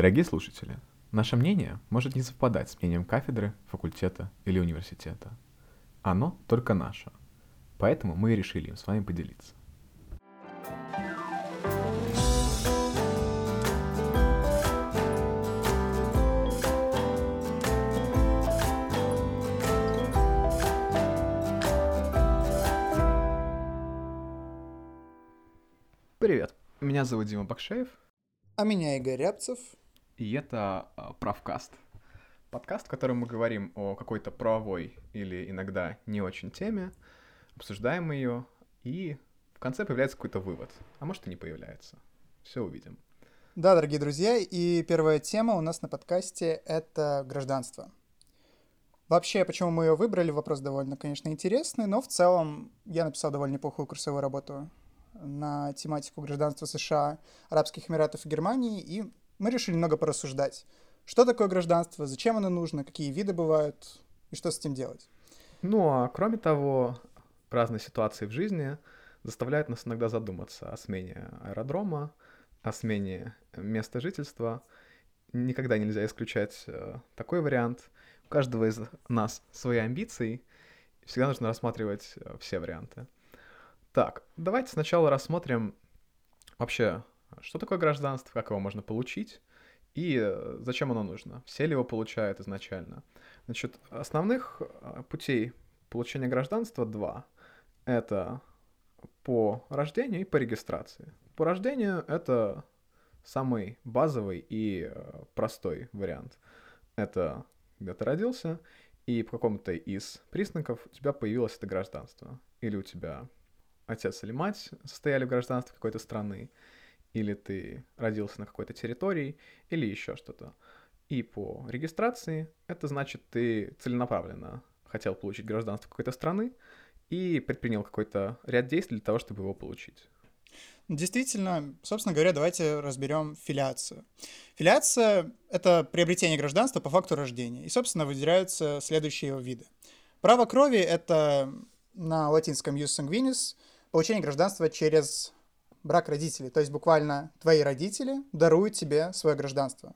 Дорогие слушатели, наше мнение может не совпадать с мнением кафедры, факультета или университета. Оно только наше. Поэтому мы и решили им с вами поделиться. Привет, меня зовут Дима Бакшеев, А меня Игорь Рябцев. И это а, Правкаст. Подкаст, в котором мы говорим о какой-то правовой или иногда не очень теме, обсуждаем ее, и в конце появляется какой-то вывод. А может и не появляется. Все увидим. Да, дорогие друзья, и первая тема у нас на подкасте — это гражданство. Вообще, почему мы ее выбрали, вопрос довольно, конечно, интересный, но в целом я написал довольно неплохую курсовую работу на тематику гражданства США, Арабских Эмиратов и Германии, и мы решили много порассуждать. Что такое гражданство, зачем оно нужно, какие виды бывают, и что с этим делать. Ну а кроме того, разные ситуации в жизни заставляют нас иногда задуматься о смене аэродрома, о смене места жительства. Никогда нельзя исключать э, такой вариант. У каждого из нас свои амбиции. Всегда нужно рассматривать э, все варианты. Так, давайте сначала рассмотрим вообще, что такое гражданство, как его можно получить и э, зачем оно нужно. Все ли его получают изначально? Значит, основных э, путей получения гражданства два. Это по рождению и по регистрации. По рождению это самый базовый и э, простой вариант. Это когда ты родился, и по какому-то из признаков у тебя появилось это гражданство. Или у тебя отец или мать состояли в гражданстве какой-то страны, или ты родился на какой-то территории, или еще что-то. И по регистрации это значит, ты целенаправленно хотел получить гражданство какой-то страны и предпринял какой-то ряд действий для того, чтобы его получить. Действительно, собственно говоря, давайте разберем филиацию. Филиация — это приобретение гражданства по факту рождения, и, собственно, выделяются следующие его виды. Право крови — это на латинском jus sanguinis получение гражданства через брак родителей, то есть буквально твои родители даруют тебе свое гражданство.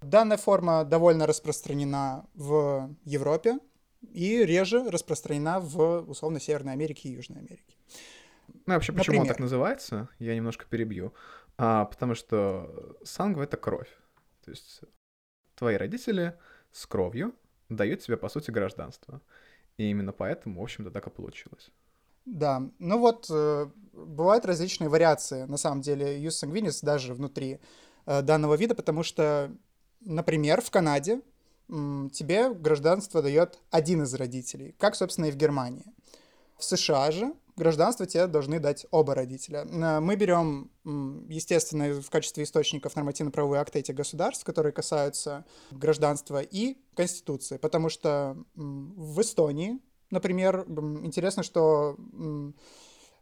Данная форма довольно распространена в Европе и реже распространена в, условно, Северной Америке и Южной Америке. Ну, вообще, почему он Например? так называется, я немножко перебью. А, потому что сангва — это кровь. То есть твои родители с кровью дают тебе, по сути, гражданство. И именно поэтому, в общем-то, так и получилось. Да, ну вот э, бывают различные вариации, на самом деле, Jus sanguinis даже внутри э, данного вида, потому что, например, в Канаде м, тебе гражданство дает один из родителей, как, собственно, и в Германии. В США же гражданство тебе должны дать оба родителя. Э, Мы берем, естественно, в качестве источников нормативно-правовые акты этих государств, которые касаются гражданства и Конституции, потому что в Эстонии, например, интересно, что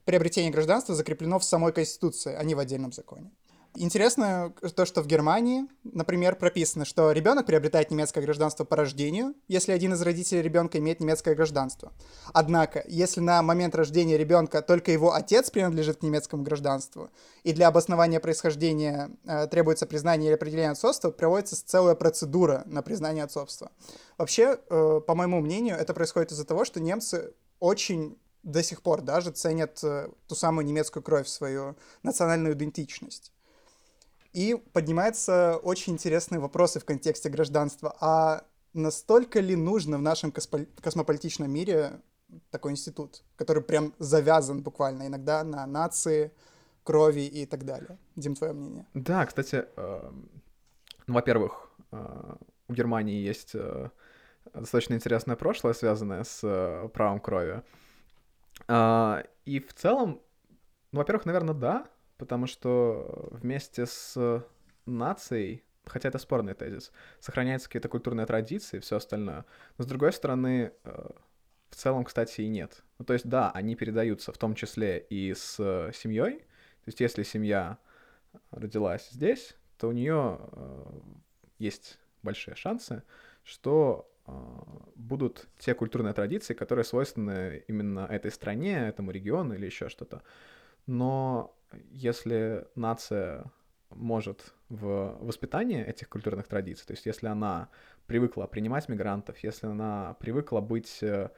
приобретение гражданства закреплено в самой Конституции, а не в отдельном законе. Интересно то, что в Германии, например, прописано, что ребенок приобретает немецкое гражданство по рождению, если один из родителей ребенка имеет немецкое гражданство. Однако, если на момент рождения ребенка только его отец принадлежит к немецкому гражданству, и для обоснования происхождения э, требуется признание или определение отцовства, проводится целая процедура на признание отцовства. Вообще, э, по моему мнению, это происходит из-за того, что немцы очень до сих пор даже ценят э, ту самую немецкую кровь, свою национальную идентичность. И поднимаются очень интересные вопросы в контексте гражданства. А настолько ли нужно в нашем космополитичном мире такой институт, который прям завязан буквально иногда на нации, крови и так далее? Дим, твое мнение? Да, кстати, эм, ну, во-первых, э, у Германии есть э, достаточно интересное прошлое, связанное с э, правом крови. А, И в целом, ну, во-первых, наверное, да, потому что вместе с нацией, хотя это спорный тезис, сохраняются какие-то культурные традиции и все остальное. Но с другой стороны, э, в целом, кстати, и нет. Ну, то есть, да, они передаются в том числе и с семьей. То есть, если семья родилась здесь, то у нее есть большие шансы, что э, будут те культурные традиции, которые свойственны именно этой стране, этому региону или еще что-то. Но если нация может в воспитании этих культурных традиций, то есть если она привыкла принимать мигрантов, если она привыкла быть э,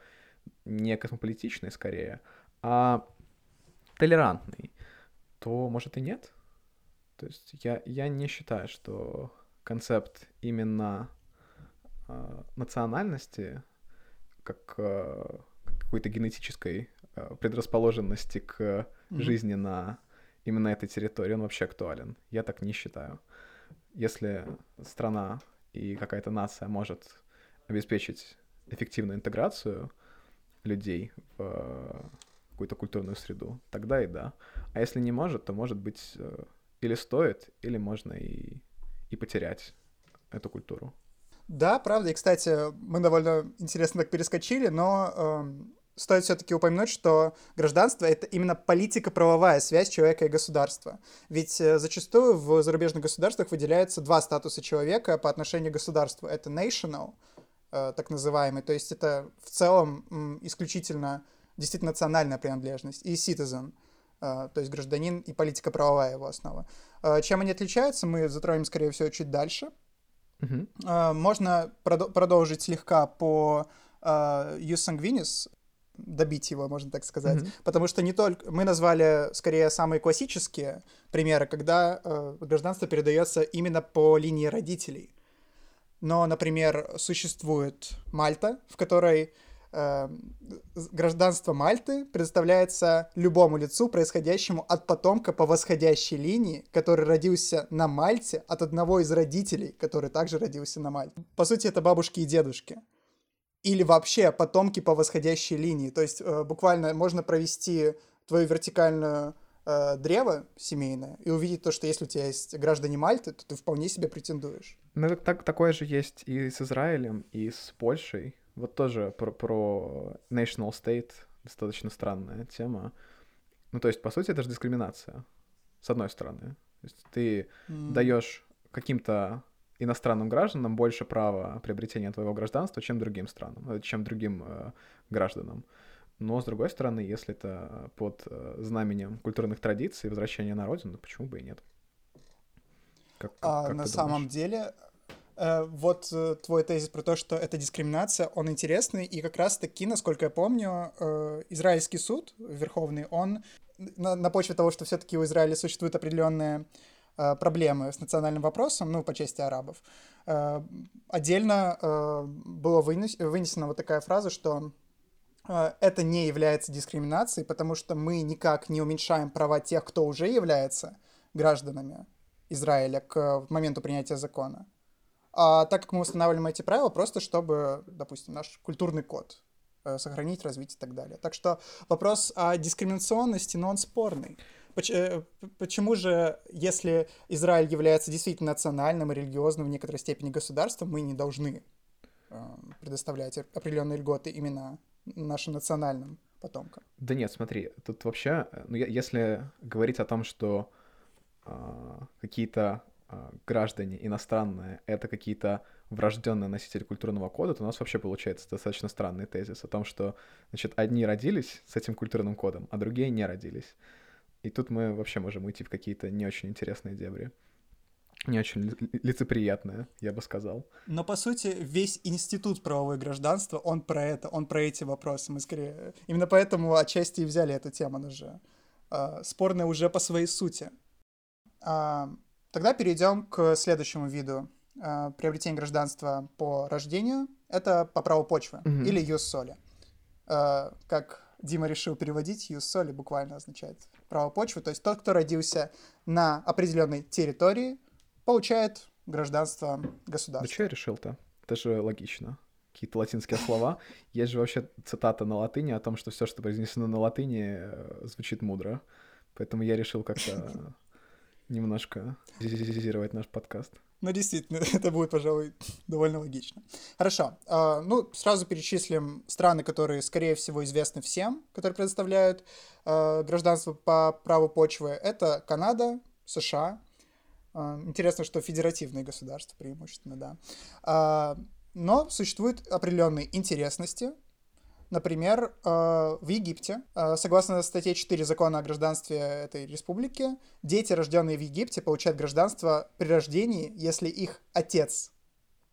не космополитичной скорее, а толерантной, то, может, и нет. То есть я, я не считаю, что концепт именно э, национальности как э, какой-то генетической э, предрасположенности к mm-hmm. жизни на именно этой территории, он вообще актуален. Я так не считаю. Если страна и какая-то нация может обеспечить эффективную интеграцию людей в какую-то культурную среду, тогда и да. А если не может, то может быть э, или стоит, или можно и, и потерять эту культуру. Да, правда. И, кстати, мы довольно интересно так перескочили, но э, стоит все-таки упомянуть, что гражданство — это именно политико-правовая связь человека и государства. Ведь э, зачастую в зарубежных государствах выделяются два статуса человека по отношению к государству. Это national, э, так называемый, то есть это в целом исключительно действительно национальная принадлежность, и citizen, э, то есть гражданин и политико-правовая его основа. Чем они отличаются, мы затронем, скорее всего, чуть дальше. Uh-huh. Можно продолжить слегка по uh, добить его, можно так сказать. Mm-hmm. Потому что не только мы назвали скорее самые классические примеры, когда э, гражданство передается именно по линии родителей. Но, например, существует Мальта, в которой э, гражданство Мальты предоставляется любому лицу, происходящему от потомка по восходящей линии, который родился на Мальте от одного из родителей, который также родился на Мальте. По сути, это бабушки и дедушки или вообще потомки по восходящей линии. То есть э, буквально можно провести твою вертикальную э, древо семейное и увидеть то, что если у тебя есть граждане Мальты, то ты вполне себе претендуешь. Ну, так, такое же есть и с Израилем, и с Польшей. Вот тоже про, про national state достаточно странная тема. Ну, то есть, по сути, это же дискриминация, с одной стороны. То есть ты mm. даешь каким-то иностранным гражданам больше права приобретения твоего гражданства, чем другим странам, э, чем другим э, гражданам. Но, с другой стороны, если это под э, знаменем культурных традиций, возвращения на родину, почему бы и нет? Как, а, как на самом деле, э, вот э, твой тезис про то, что это дискриминация, он интересный, и как раз-таки, насколько я помню, э, израильский суд верховный, он на, на почве того, что все-таки у Израиля существует определенная проблемы с национальным вопросом, ну, по части арабов. Э, отдельно э, было вынесена вот такая фраза, что это не является дискриминацией, потому что мы никак не уменьшаем права тех, кто уже является гражданами Израиля к моменту принятия закона. А так как мы устанавливаем эти правила, просто чтобы, допустим, наш культурный код сохранить, развить и так далее. Так что вопрос о дискриминационности, но он спорный. Э, почему же, если Израиль является действительно национальным и религиозным в некоторой степени государством, мы не должны э, предоставлять определенные льготы именно нашим национальным потомкам? Да нет, смотри, тут вообще, э, ну, если говорить о том, что э, какие-то э, граждане иностранные — это какие-то врожденные носители культурного кода, то у нас вообще получается достаточно странный тезис о том, что, значит, одни родились с этим культурным кодом, а другие не родились. И тут мы вообще можем уйти в какие-то не очень интересные дебри. Не очень лицеприятные, я бы сказал. Но, по сути, весь институт правовое гражданства, он про это, он про эти вопросы. Мы скорее... Именно поэтому отчасти и взяли эту тему даже. А, спорная уже по своей сути. А, тогда перейдем к следующему виду а, приобретения гражданства по рождению. Это по праву почвы mm-hmm. или юс соли. Как Дима решил переводить, юс соли буквально означает право почвы. То есть тот, кто родился на определенной территории, получает гражданство государства. Ну что я решил-то? Это же логично. Какие-то латинские слова. Есть же вообще цитата на латыни о том, что все, что произнесено на латыни, э, звучит мудро. Поэтому я решил как-то немножко зизировать наш подкаст. Ну, действительно, это будет, пожалуй, довольно логично. Хорошо. Uh, ну, сразу перечислим страны, которые, скорее всего, известны всем, которые предоставляют uh, гражданство по праву почвы. Это Канада, США. Uh, интересно, что федеративные государства преимущественно, да. Но существуют определенные интересности. Например, э, в Египте, э, согласно статье 4 закона о гражданстве этой республики, дети, рожденные в Египте, получают гражданство при рождении, если их отец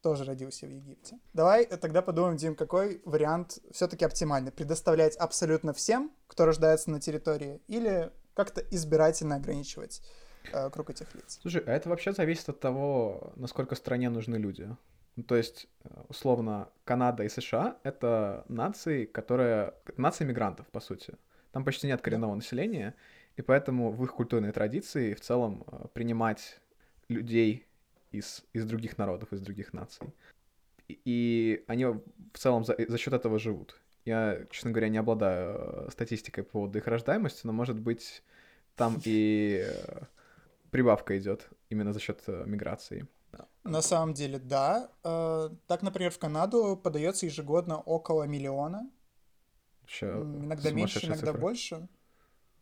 тоже родился в Египте. Давай тогда подумаем, Дим, какой вариант все-таки оптимальный? Предоставлять абсолютно всем, кто рождается на территории, или как-то избирательно ограничивать э, круг этих лиц? Слушай, а это вообще зависит от того, насколько стране нужны люди. Ну, то есть, э, условно, Канада и США — это нации, которые... Нации мигрантов, по сути. Там почти нет коренного населения, и поэтому в их культурной традиции в целом э, принимать людей из, из других народов, из других наций. И, и они в целом за, за счет этого живут. Я, честно говоря, не обладаю э, статистикой по поводу их рождаемости, но, может быть, там и прибавка идет именно за счет миграции. На самом деле, да. Э, так, например, в Канаду подается ежегодно около миллиона. Вообще иногда меньше, иногда цифры. больше.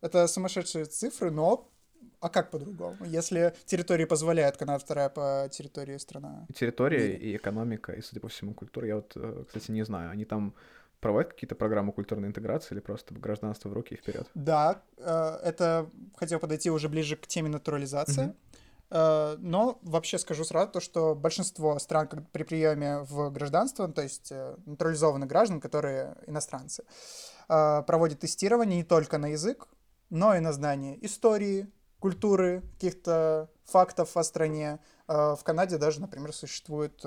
Это сумасшедшие цифры, но а как по-другому? Если территории позволяет, Канада вторая по территории страна. И территория, и экономика, и, судя по всему, культура. Я вот, э, кстати, не знаю, они там проводят какие-то программы культурной интеграции или просто гражданство в руки и вперед? Да, э, это хотел подойти уже ближе к теме натурализации. Mm-hmm. Э, но вообще скажу сразу то, что большинство стран при приеме в гражданство, то есть э, натурализованных граждан, которые иностранцы, э, проводят тестирование не только на язык, но и на знание истории, культуры, каких-то фактов о стране. В Канаде даже, например, существует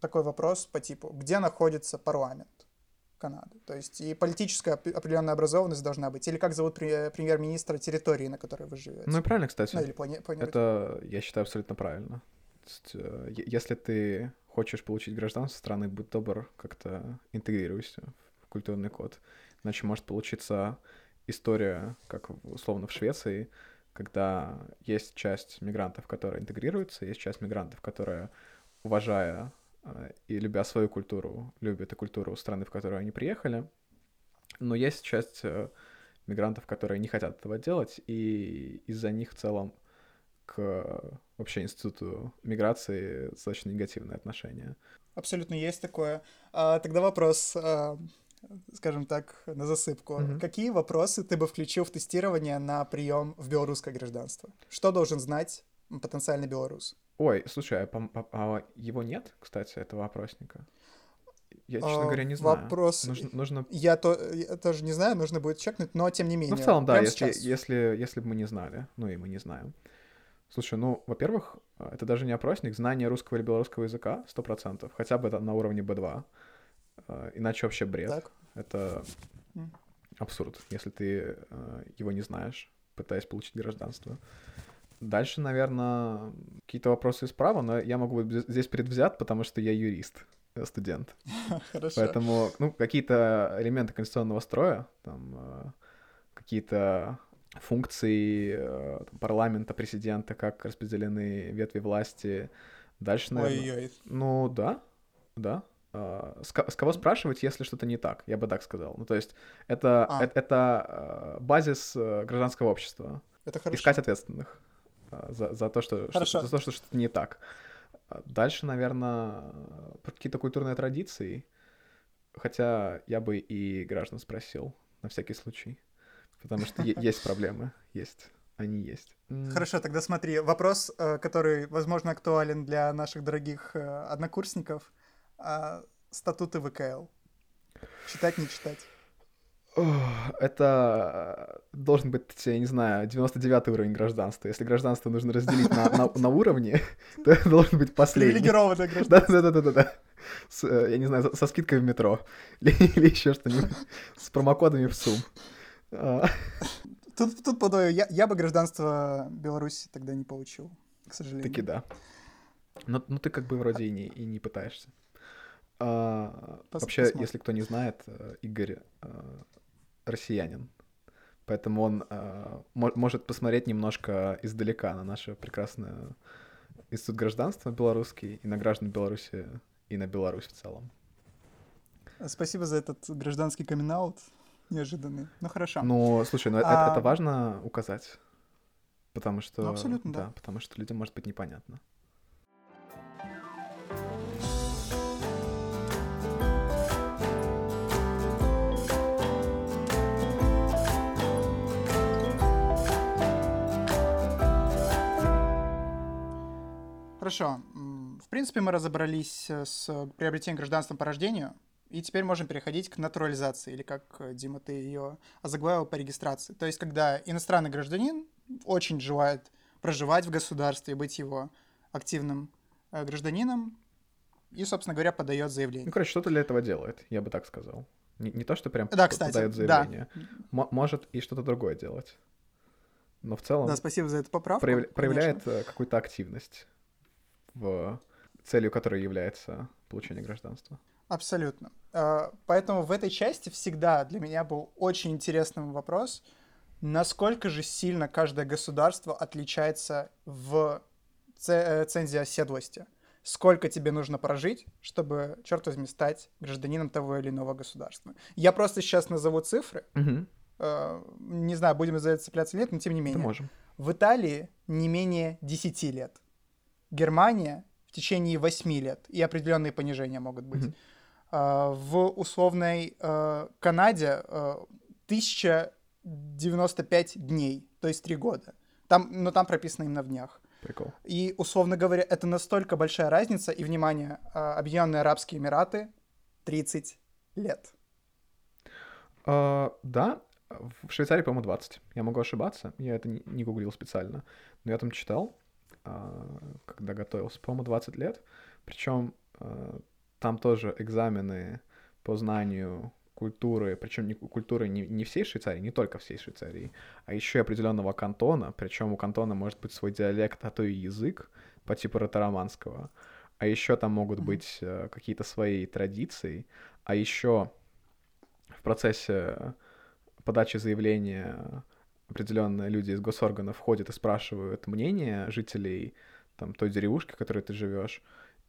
такой вопрос по типу, где находится парламент. Канады. То есть и политическая определенная образованность должна быть. Или как зовут премьер-министра территории, на которой вы живете. Ну и правильно, кстати. Ну, или плани- Это, я считаю, абсолютно правильно. То есть, э, если ты хочешь получить гражданство страны, будь добр, как-то интегрируйся в культурный код. Иначе может получиться история, как условно в Швеции, когда есть часть мигрантов, которые интегрируются, есть часть мигрантов, которые, уважая и любя свою культуру, любят и культуру страны, в которую они приехали. Но есть часть э, мигрантов, которые не хотят этого делать, и из-за них в целом к вообще институту миграции достаточно негативное отношение. Абсолютно есть такое. А, тогда вопрос, а, скажем так, на засыпку. Mm-hmm. Какие вопросы ты бы включил в тестирование на прием в белорусское гражданство? Что должен знать потенциальный белорус? Ой, слушай, а, а, а его нет, кстати, этого опросника? Я, честно а, говоря, не знаю. Вопрос... Нужно, нужно... Я, то, я тоже не знаю, нужно будет чекнуть, но тем не менее. Ну, в целом, да, если, если, если бы мы не знали. Ну, и мы не знаем. Слушай, ну, во-первых, это даже не опросник, знание русского или белорусского языка сто процентов, хотя бы это на уровне B2. А, иначе вообще бред. Так. Это абсурд, если ты а, его не знаешь, пытаясь получить гражданство. Дальше, наверное, какие-то вопросы из права, но я могу быть здесь предвзят, потому что я юрист, э, студент. Хорошо. Поэтому, ну, какие-то элементы конституционного строя, там, э, какие-то функции э, парламента, президента, как распределены ветви власти. Дальше, наверное... Ой-ой. Ну, да, да. С, с кого спрашивать, если что-то не так, я бы так сказал. Ну, то есть это, а. это, это базис гражданского общества. Это хорошо. Искать ответственных. А, за, за то, что, что, за то, что что-то не так. А дальше, наверное, про какие-то культурные традиции. Хотя я бы и граждан спросил, на всякий случай. Потому что есть проблемы, есть. Они есть. Хорошо, тогда смотри. Вопрос, э, который, возможно, актуален для наших дорогих э, однокурсников. А, статуты ВКЛ. Читать, не читать? Это э, должен быть, я не знаю, 99 уровень гражданства. Если гражданство нужно разделить на, на, на уровне, то это должен быть последний. Привилегированное гражданство. Да-да-да-да. Э, я не знаю, со скидкой в метро. Или, или еще что-нибудь. С промокодами в СУМ. А. Тут, тут подаю, я, я бы гражданство Беларуси тогда не получил, к сожалению. Таки да. Но, ну ты как бы вроде и не, и не пытаешься. А, вообще, посмотрим. если кто не знает, э, Игорь россиянин. Поэтому он э, может посмотреть немножко издалека на наше прекрасное институт гражданства белорусский и на граждан Беларуси и на Беларусь в целом. Спасибо за этот гражданский камин неожиданный. Ну хорошо. Ну, слушай, ну а... это, это важно указать. Потому что... Ну, абсолютно, да. да. Потому что людям может быть непонятно. Хорошо. В принципе, мы разобрались с приобретением гражданства по рождению, и теперь можем переходить к натурализации, или как, э, Дима, ты ее озаглавил по регистрации. То есть, когда иностранный гражданин очень желает проживать в государстве, быть его активным э, гражданином, и, собственно говоря, подает заявление. Ну, короче, что-то для этого делает, я бы так сказал. Не, не то, что прям да, кстати, подает заявление. Да. может и что-то другое делать. Но в целом... Да, спасибо за эту поправку. Прояв... Проявляет э, какую-то активность, в целью которой является получение гражданства. Абсолютно. А, поэтому в этой части всегда для меня был очень интересным вопрос, насколько же сильно каждое государство отличается в э, цензе оседлости. Сколько тебе нужно прожить, чтобы, черт возьми, стать гражданином того или иного государства. Я просто сейчас назову цифры. Угу. Не знаю, будем за это цепляться или нет, но тем не менее. Да можем. В Италии не менее 10 лет. Германия в течение 8 лет. И определенные понижения могут быть. Угу. В условной э, Канаде 1095 э, дней, то есть 3 года. Там, но там прописано именно в днях. Прикол. И, условно говоря, это настолько большая разница. И, внимание, Объединенные Арабские Эмираты 30 лет. Uh, да, в Швейцарии, по-моему, 20. Я могу ошибаться, я это не, не гуглил специально. Но я там читал, uh, когда готовился, по-моему, 20 лет. Причем uh, там тоже экзамены по знанию культуры, причем не, культуры не, не всей Швейцарии, не только всей Швейцарии, а еще и определенного кантона, причем у кантона может быть свой диалект, а то и язык по типу ратароманского, а еще там могут mm-hmm. быть э, какие-то свои традиции, а еще в процессе подачи заявления определенные люди из госорганов ходят и спрашивают мнение жителей там той деревушки, в которой ты живешь,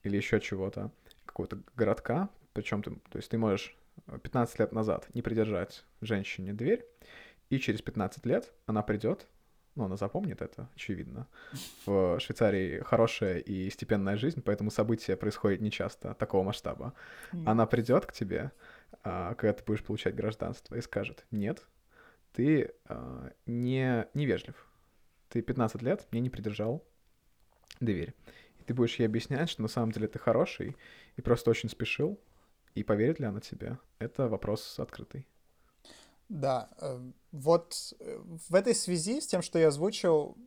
или еще чего-то какого-то городка, причем ты, то есть ты можешь 15 лет назад не придержать женщине дверь, и через 15 лет она придет, ну, она запомнит это, очевидно. В Швейцарии хорошая и степенная жизнь, поэтому события происходят нечасто такого масштаба. Она придет к тебе, а, когда ты будешь получать гражданство, и скажет, нет, ты а, не невежлив. Ты 15 лет мне не придержал дверь. И ты будешь ей объяснять, что на самом деле ты хороший и просто очень спешил, и поверит ли она тебе, это вопрос открытый. Да, э, вот э, в этой связи с тем, что я озвучил,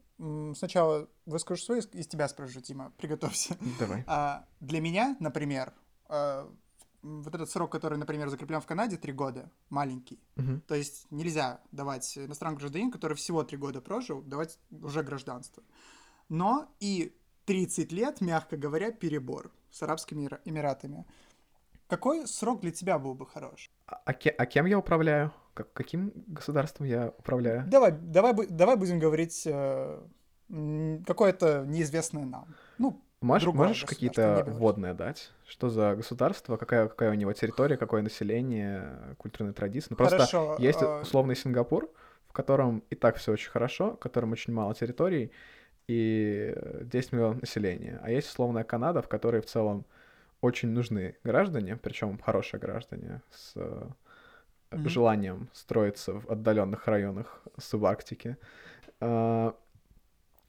сначала выскажу свой, из тебя спрошу, Тима, приготовься. Давай. А, для меня, например, э, вот этот срок, который, например, закреплен в Канаде, три года, маленький. Угу. То есть нельзя давать иностранному гражданину, который всего три года прожил, давать уже гражданство. Но и 30 лет, мягко говоря, перебор с Арабскими Эмиратами. Какой срок для тебя был бы хорош? А, а, ке, а кем я управляю? Как, каким государством я управляю? Давай, давай, давай будем говорить э, какое-то неизвестное нам. Ну, Можешь, можешь какие-то вводные дать? Что за государство, какая, какая у него территория, какое население, культурные традиции? Ну, просто хорошо, есть э... условный Сингапур, в котором и так все очень хорошо, в котором очень мало территорий и 10 миллионов населения. А есть условная Канада, в которой в целом очень нужны граждане, причем хорошие граждане с mm-hmm. желанием строиться в отдаленных районах субарктики. А,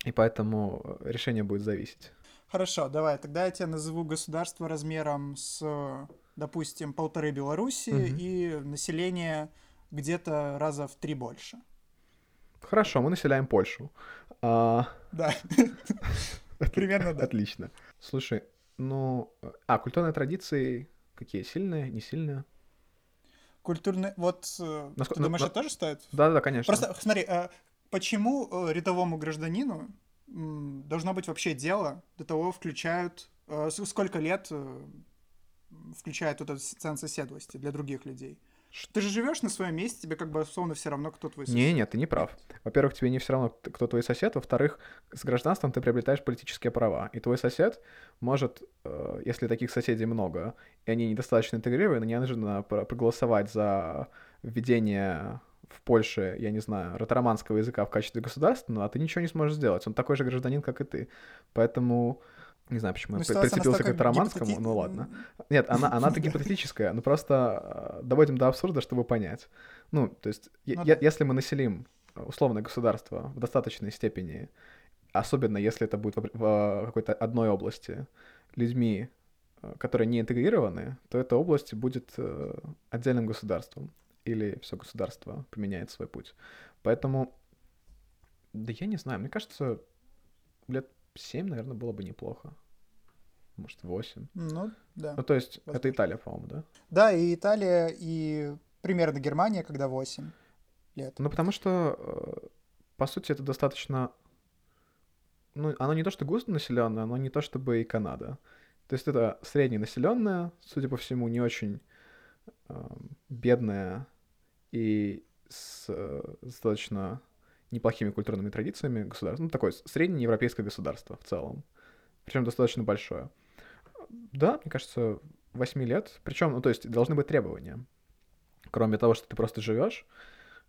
и поэтому решение будет зависеть. Хорошо, давай, тогда я тебе назову государство размером с, допустим, полторы Беларуси mm-hmm. и население где-то раза в три больше. Хорошо, мы населяем Польшу. А... Да. Примерно да. Отлично. Слушай, ну, а культурные традиции какие? Сильные, не сильные? Культурные, вот, э, Насколько, ты думаешь, это тоже стоит? Да-да, конечно. Просто, смотри, а почему э, рядовому гражданину должно быть вообще дело до того, включают, э, сколько лет включает вот этот цен соседлости для других людей? Ты же живешь на своем месте, тебе как бы условно все равно, кто твой сосед. Не, нет, ты не прав. Во-первых, тебе не все равно, кто твой сосед. Во-вторых, с гражданством ты приобретаешь политические права. И твой сосед может, э, если таких соседей много, и они недостаточно интегрированы, неожиданно проголосовать за введение в Польше, я не знаю, ротароманского языка в качестве государственного, а ты ничего не сможешь сделать. Он такой же гражданин, как и ты. Поэтому не знаю, почему ну, я прицепился к романскому, гипотет... ну ладно. Нет, она, она-то гипотетическая, но просто э, доводим до абсурда, чтобы понять. Ну, то есть, ну, я, да. если мы населим условное государство в достаточной степени, особенно если это будет в, в какой-то одной области, людьми, э, которые не интегрированы, то эта область будет э, отдельным государством. Или все государство поменяет свой путь. Поэтому, да я не знаю, мне кажется, лет 7, наверное, было бы неплохо. Может, 8. Ну, да. Ну, то есть, Возможно. это Италия, по-моему, да? Да, и Италия, и примерно Германия, когда 8 лет. Ну, потому что, э, по сути, это достаточно... Ну, оно не то, что густо населенное, оно не то, чтобы и Канада. То есть это средненаселенное, судя по всему, не очень э, бедное и с э, достаточно неплохими культурными традициями государство. Ну, такое среднеевропейское государство в целом. Причем достаточно большое. Да, мне кажется, 8 лет. Причем, ну, то есть должны быть требования. Кроме того, что ты просто живешь,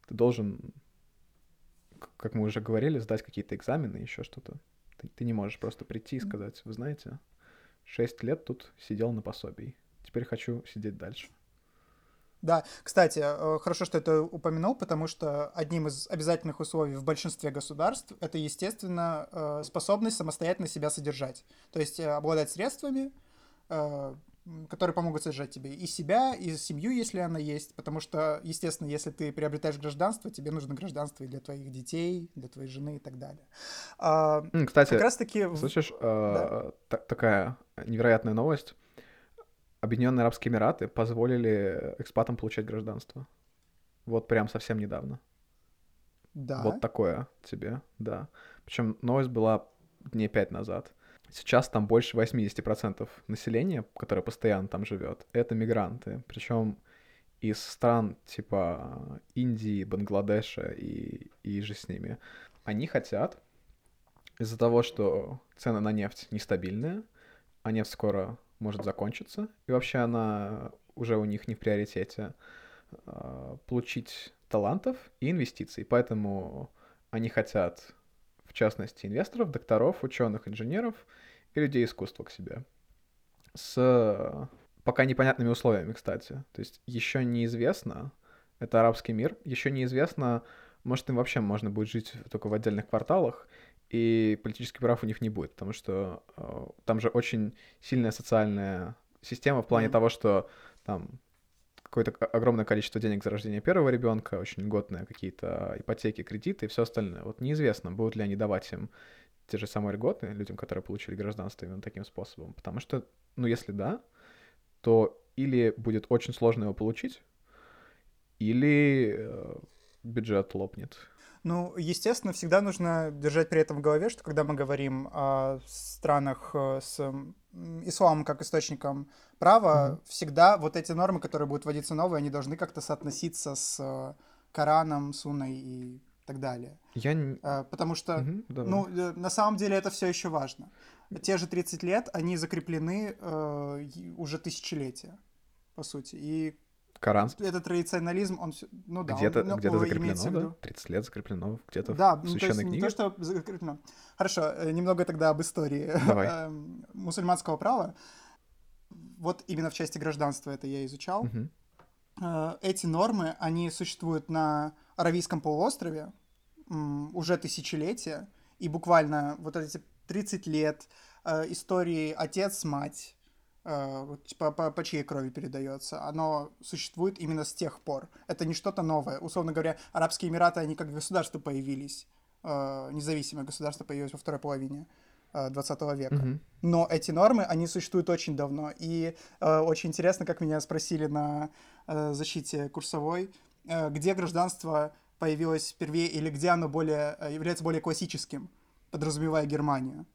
ты должен, как мы уже говорили, сдать какие-то экзамены, еще что-то. Ты, ты не можешь просто прийти и сказать, вы знаете, 6 лет тут сидел на пособии. Теперь хочу сидеть дальше. Да, кстати, э, хорошо, что это упомянул, потому что одним из обязательных условий в большинстве государств это, естественно, э, способность самостоятельно себя содержать. То есть э, обладать средствами, которые помогут содержать тебе и себя, и семью, если она есть. Потому что, естественно, если ты приобретаешь гражданство, тебе нужно гражданство и для твоих детей, для твоей жены и так далее. А, кстати, как раз таки... слышишь, да? такая невероятная новость Объединенные Арабские Эмираты позволили экспатам получать гражданство. Вот прям совсем недавно. Да. Вот такое тебе, да. Причем новость была дней пять назад. Сейчас там больше 80% населения, которое постоянно там живет, это мигранты. Причем из стран типа Индии, Бангладеша и, и же с ними. Они хотят из-за того, что цены на нефть нестабильные, а нефть скоро может закончиться, и вообще она уже у них не в приоритете, а, получить талантов и инвестиций. Поэтому они хотят, в частности, инвесторов, докторов, ученых, инженеров и людей искусства к себе. С пока непонятными условиями, кстати. То есть еще неизвестно, это арабский мир, еще неизвестно, может, им вообще можно будет жить только в отдельных кварталах, и политических прав у них не будет, потому что э, там же очень сильная социальная система в плане mm-hmm. того, что там какое-то огромное количество денег за рождение первого ребенка, очень льготные какие-то ипотеки, кредиты и все остальное. Вот неизвестно, будут ли они давать им те же самые льготы людям, которые получили гражданство именно таким способом. Потому что, ну, если да, то или будет очень сложно его получить, или э, бюджет лопнет. Ну, естественно, всегда нужно держать при этом в голове, что когда мы говорим о странах э, с исламом как источником права, mm-hmm. всегда вот эти нормы, которые будут вводиться новые, они должны как-то соотноситься с э, Кораном, Сунной и так далее. Я не... Э, потому что, mm-hmm, ну, на самом деле это все еще важно. Те же 30 лет, они закреплены э, уже тысячелетия, по сути. И Коран. Этот традиционализм, он, ну да, где-то, он, где-то закреплено, да? 30 лет закреплено где-то да, в священной ну, то есть, книге? не то, что закреплено. Хорошо, э, немного тогда об истории Давай. Эм, мусульманского права. Вот именно в части гражданства это я изучал. Угу. Эти нормы, они существуют на Аравийском полуострове уже тысячелетия, и буквально вот эти 30 лет э, истории отец-мать, Э, по, по, по чьей крови передается, оно существует именно с тех пор. Это не что-то новое. Условно говоря, Арабские Эмираты, они как государство появились, э, независимое государство появилось во второй половине 20 э, века. Mm-hmm. Но эти нормы, они существуют очень давно. И э, очень интересно, как меня спросили на э, защите курсовой, э, где гражданство появилось впервые или где оно более, является более классическим, подразумевая Германию.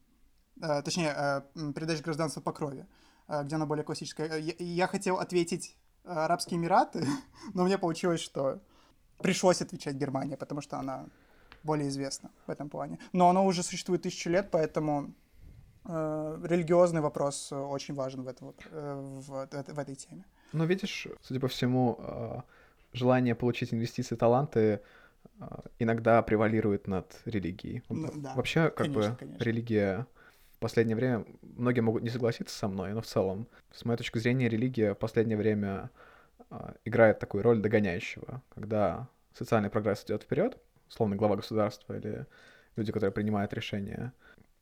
Э, точнее, э, передача гражданства по крови. Э, где она более классическая. Э, я, я хотел ответить э, Арабские Эмираты, но мне получилось, что пришлось отвечать Германия, потому что она более известна в этом плане. Но она уже существует тысячу лет, поэтому э, религиозный вопрос очень важен в, этом, э, в, в, в этой теме. Но видишь, судя по всему, желание получить инвестиции, таланты иногда превалирует над религией. Ну, да, Вообще, как конечно, бы, конечно. религия последнее время, многие могут не согласиться со мной, но в целом, с моей точки зрения, религия в последнее время э, играет такую роль догоняющего, когда социальный прогресс идет вперед, словно глава государства или люди, которые принимают решения,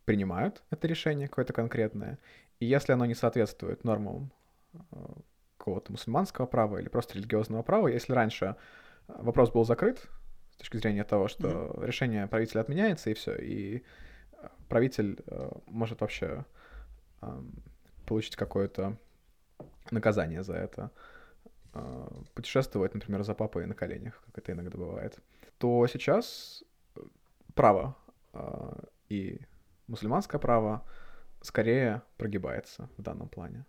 принимают это решение какое-то конкретное, и если оно не соответствует нормам э, какого-то мусульманского права или просто религиозного права, если раньше вопрос был закрыт с точки зрения того, что mm-hmm. решение правителя отменяется, и все, и правитель э, может вообще э, получить какое-то наказание за это, э, путешествовать, например, за папой на коленях, как это иногда бывает, то сейчас право э, и мусульманское право скорее прогибается в данном плане.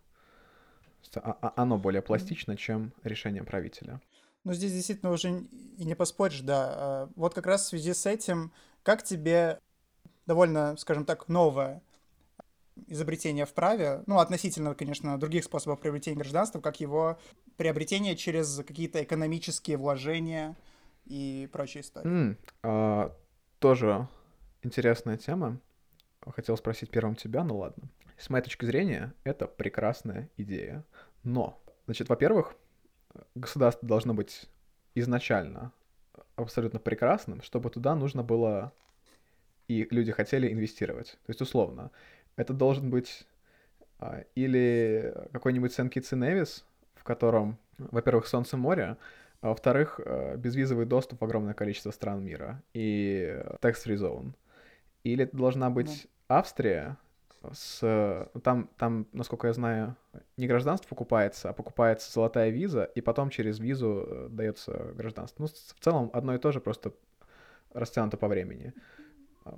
А, а, оно более пластично, чем решение правителя. Ну, здесь действительно уже и не поспоришь, да. Вот как раз в связи с этим, как тебе довольно, скажем так, новое изобретение в праве, ну, относительно, конечно, других способов приобретения гражданства, как его приобретение через какие-то экономические вложения и прочие истории. Mm, а, тоже интересная тема. Хотел спросить первым тебя, ну ладно. С моей точки зрения, это прекрасная идея. Но, значит, во-первых, государство должно быть изначально абсолютно прекрасным, чтобы туда нужно было и люди хотели инвестировать. То есть, условно, это должен быть а, или какой-нибудь Сен-Китс Невис, в котором, во-первых, солнце море, а во-вторых, а, безвизовый доступ в огромное количество стран мира и tax-free zone. Или это должна быть Австрия, с... Там, там, насколько я знаю, не гражданство покупается, а покупается золотая виза, и потом через визу э, дается гражданство. Ну, в целом одно и то же, просто растянуто по времени.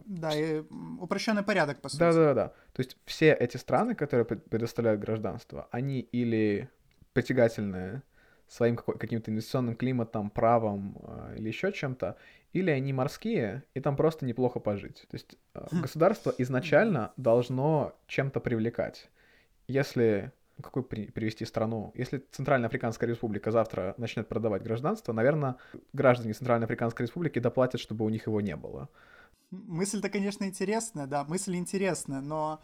Да, и упрощенный порядок, по сути. Да, да, да. То есть все эти страны, которые предоставляют гражданство, они или притягательные своим каким-то инвестиционным климатом, правом э, или еще чем-то, или они морские, и там просто неплохо пожить. То есть э, хм. государство изначально должно чем-то привлекать. Если какую при, привести страну? Если Центральная Африканская Республика завтра начнет продавать гражданство, наверное, граждане Центральной Африканской Республики доплатят, чтобы у них его не было. Мысль-то, конечно, интересная, да, мысль интересная, но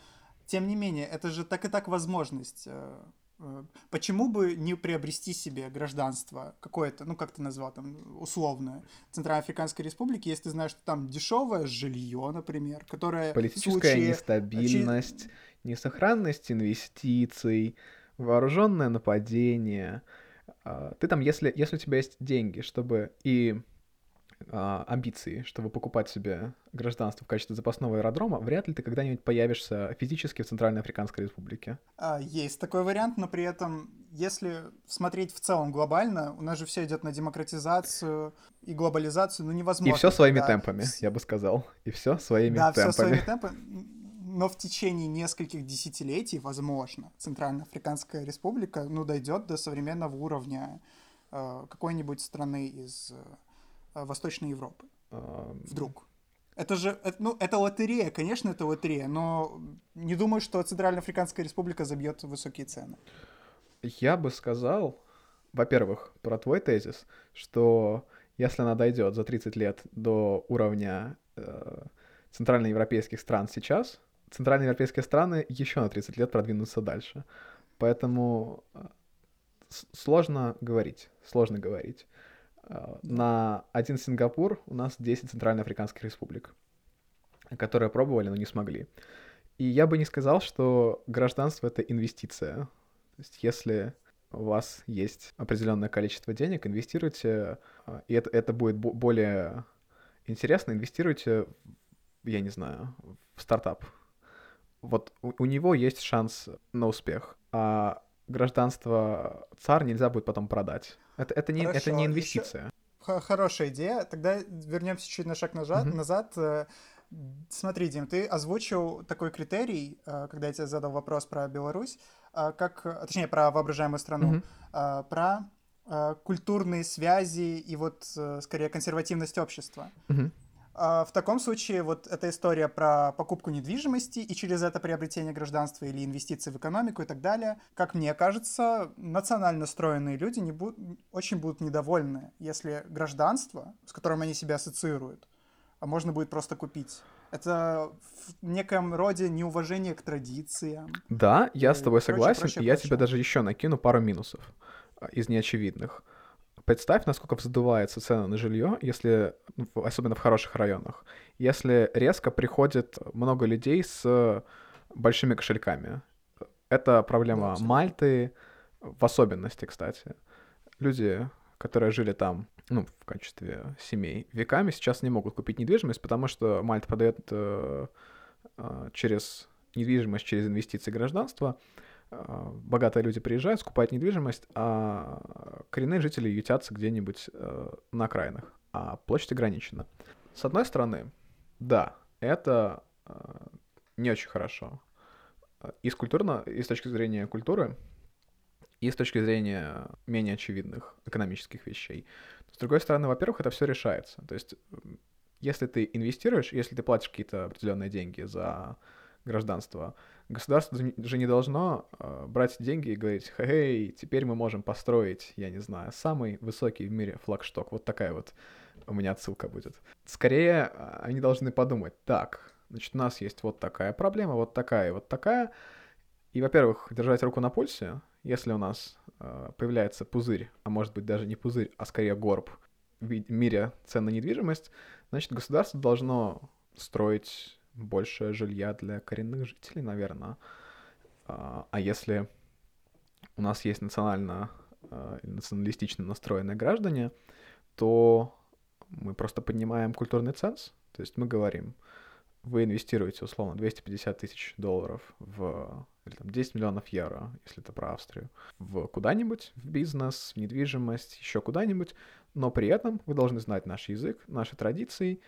тем не менее, это же так и так возможность. Э, э, почему бы не приобрести себе гражданство какое-то, ну как ты назвал там, условное, Центральноафриканской Республики, если ты знаешь, что там дешевое жилье, например, которое... Политическая случае... нестабильность, несохранность инвестиций, вооруженное нападение. А, ты там, если, если у тебя есть деньги, чтобы и а, амбиции, чтобы покупать себе гражданство в качестве запасного аэродрома, вряд ли ты когда-нибудь появишься физически в Центральной Африканской Республике. А, есть такой вариант, но при этом, если смотреть в целом глобально, у нас же все идет на демократизацию и глобализацию, ну невозможно. И все своими да. темпами, я бы сказал. И все своими да, темпами. Да, все своими темпами. Но в течение нескольких десятилетий, возможно, Центральная Африканская Республика, ну, дойдет до современного уровня э, какой-нибудь страны из э, Э, Восточной Европы. Вдруг. Это же, это, ну, это лотерея, конечно, это лотерея, но не думаю, что Центральноафриканская республика забьет высокие цены. Я бы сказал, во-первых, про твой тезис, что если она дойдет за 30 лет до уровня э, центральноевропейских стран сейчас, центральноевропейские страны еще на 30 лет продвинутся дальше. Поэтому э, сложно говорить, сложно говорить. Э, на один Сингапур у нас 10 центральноафриканских республик, которые пробовали, но не смогли. И я бы не сказал, что гражданство — это инвестиция. То есть если у вас есть определенное количество денег, инвестируйте, э, и это, это будет более интересно, инвестируйте, я не знаю, в стартап. Вот у, у него есть шанс на успех. А гражданство ЦАР нельзя будет потом продать. Это, это, не, это не инвестиция. Еще... Хорошая идея. Тогда вернемся чуть на шаг назад. Mm-hmm. назад. Э, смотри, Дим, ты озвучил такой критерий, э, когда я тебе задал вопрос про Беларусь, э, как, точнее, про воображаемую страну, mm-hmm. про культурные связи и вот, скорее, консервативность общества. Mm-hmm. А, в таком случае вот эта история про покупку недвижимости и через это приобретение гражданства или инвестиции в экономику и так далее, как мне кажется, национально настроенные люди не будут, очень будут недовольны, если гражданство, с которым они себя ассоциируют, а можно будет просто купить. Это в неком роде неуважение к традициям. Да, я с тобой согласен, прочее, прочее, и я прочее. тебе даже еще накину пару минусов а, из неочевидных. Представь, насколько вздувается цена на жилье, если, особенно в хороших районах, если резко приходит много людей с большими кошельками. Это проблема да, Мальты в особенности, кстати. Люди, которые жили там, ну, в качестве семей веками, сейчас не могут купить недвижимость, потому что Мальта подает э, э, через недвижимость, через инвестиции гражданства. Э, богатые люди приезжают, скупают недвижимость, а коренные жители ютятся где-нибудь э, на окраинах, а площадь ограничена. С одной стороны, да, это э, не очень хорошо. И с культурно, и с точки зрения культуры, и с точки зрения менее очевидных экономических вещей. С другой стороны, во-первых, это все решается. То есть, если ты инвестируешь, если ты платишь какие-то определенные деньги за гражданство, государство же не должно э, брать деньги и говорить, хей, теперь мы можем построить, я не знаю, самый высокий в мире флагшток. Вот такая вот у меня отсылка будет. Скорее, а, они должны подумать, так, значит, у нас есть вот такая проблема, вот такая вот такая. И, во-первых, держать руку на пульсе, если у нас э, появляется пузырь, а может быть даже не пузырь, а скорее горб в мире цен на недвижимость, значит, государство должно строить больше жилья для коренных жителей, наверное. А, а если у нас есть национально э, националистично настроенные граждане, то мы просто поднимаем культурный ценз. То есть мы говорим, вы инвестируете, условно, 250 тысяч долларов в или там 10 миллионов евро, если это про Австрию, в куда-нибудь, в бизнес, в недвижимость, еще куда-нибудь, но при этом вы должны знать наш язык, наши традиции,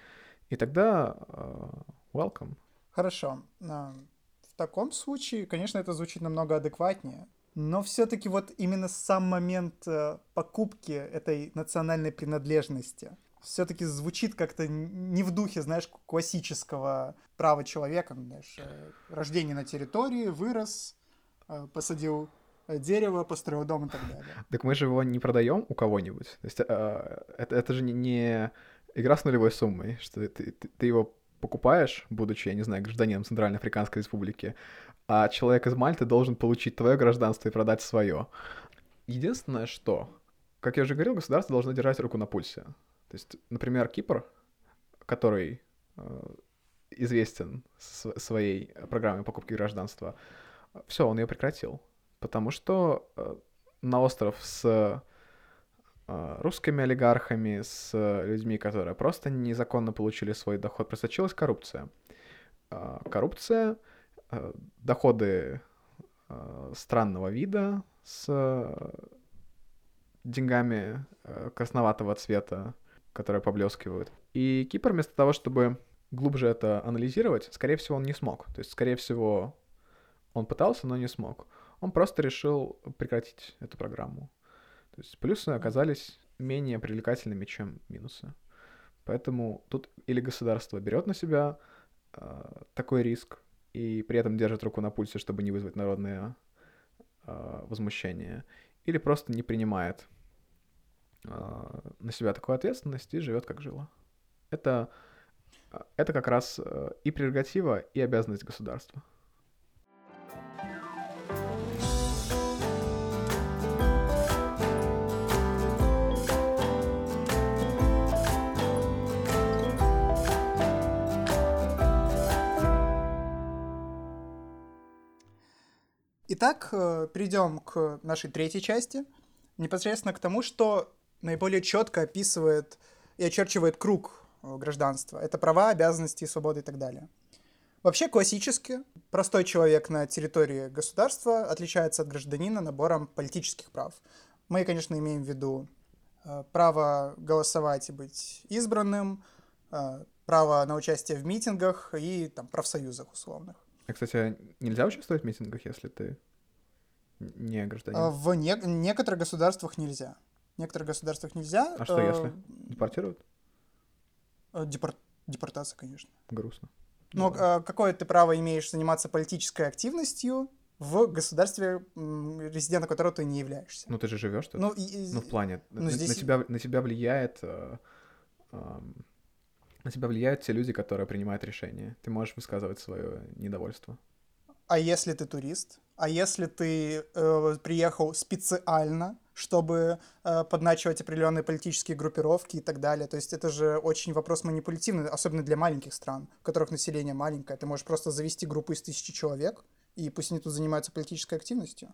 и тогда uh, welcome. Хорошо. А, в таком случае, конечно, это звучит намного адекватнее, но все-таки вот именно сам момент э, покупки этой национальной принадлежности, все-таки звучит как-то не в духе, знаешь, классического права человека, знаешь, э, рождение на территории, вырос, э, посадил дерево, построил дом и так далее. Так мы же его не продаем у кого-нибудь. То есть это, это же не игра с нулевой суммой, что ты, ты, ты его покупаешь, будучи, я не знаю, гражданином Центральной Африканской Республики, а человек из Мальты должен получить твое гражданство и продать свое. Единственное, что, как я уже говорил, государство должно держать руку на пульсе. То есть, например, Кипр, который э, известен своей программой покупки гражданства, все, он ее прекратил. Потому что э, на остров с русскими олигархами, с людьми, которые просто незаконно получили свой доход, просочилась коррупция. Э, коррупция, э, доходы э, странного вида с деньгами э, красноватого цвета, которые поблескивают. И Кипр вместо того, чтобы глубже это анализировать, скорее всего, он не смог. То есть, скорее всего, он пытался, но не смог. Он просто решил прекратить эту программу. То есть плюсы оказались менее привлекательными, чем минусы. Поэтому тут или государство берет на себя э, такой риск и при этом держит руку на пульсе, чтобы не вызвать народное э, возмущение, или просто не принимает а, на себя такую ответственность и живет как жило. Это, это как раз э, и прерогатива, и обязанность государства. Итак, э, перейдем к нашей третьей части, непосредственно к тому, что наиболее четко описывает и очерчивает круг э, гражданства. Это права, обязанности, свободы и так далее. Вообще классически простой человек на территории государства отличается от гражданина набором политических прав. Мы, конечно, имеем в виду э, право голосовать и быть избранным, право на участие в митингах и там, профсоюзах условных. А, кстати, нельзя участвовать в митингах, если ты не гражданин? В не- некоторых государствах нельзя. В некоторых государствах нельзя. А что, если э, депортируют? Э, депор... Депортация, конечно. Грустно. Но ну, а какое ты право имеешь заниматься политической активностью в государстве, резидента которого ты не являешься? Ну, ты же живешь тут. Ну, и, ну в плане, ну, на, здесь... на, тебя, на тебя влияет... Э, э, на тебя влияют те люди, которые принимают решения. Ты можешь высказывать свое недовольство. А если ты турист? А если ты э, приехал специально чтобы э, подначивать определенные политические группировки и так далее. То есть это же очень вопрос манипулятивный, особенно для маленьких стран, в которых население маленькое. Ты можешь просто завести группу из тысячи человек, и пусть они тут занимаются политической активностью.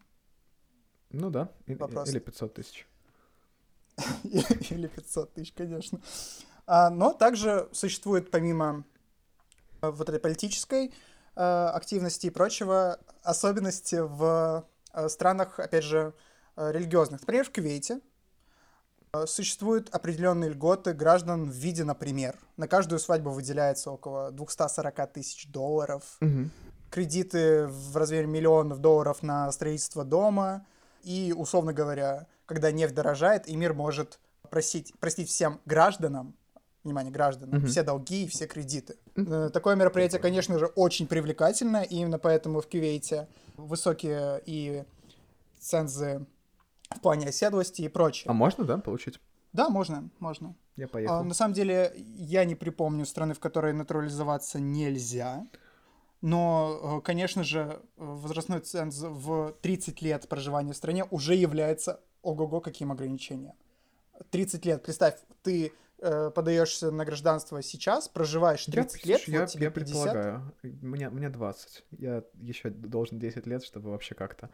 Ну да, вопрос. или 500 тысяч. Или 500 тысяч, конечно. А, но также существует помимо э, вот этой политической активности и прочего особенности в странах, опять же, Э, религиозных. Например, в Кувейте э, существуют определенные льготы граждан в виде, например, на каждую свадьбу выделяется около 240 тысяч долларов, угу. кредиты в размере миллионов долларов на строительство дома, и, условно говоря, когда нефть дорожает, Эмир может просить, простить всем гражданам, внимание, гражданам, угу. все долги и все кредиты. Угу. Такое мероприятие, конечно же, очень привлекательно, и именно поэтому в Кувейте высокие и цензы в плане оседлости и прочее. А можно, да, получить? Да, можно, можно. Я поехал. А, на самом деле, я не припомню страны, в которой натурализоваться нельзя. Но, э, конечно же, возрастной ценз в 30 лет проживания в стране уже является ого-го каким ограничением. 30 лет, представь, ты э, подаешься на гражданство сейчас, проживаешь 30 я, лет, слушай, вот я, тебе я 50. предполагаю, мне, мне 20, я еще должен 10 лет, чтобы вообще как-то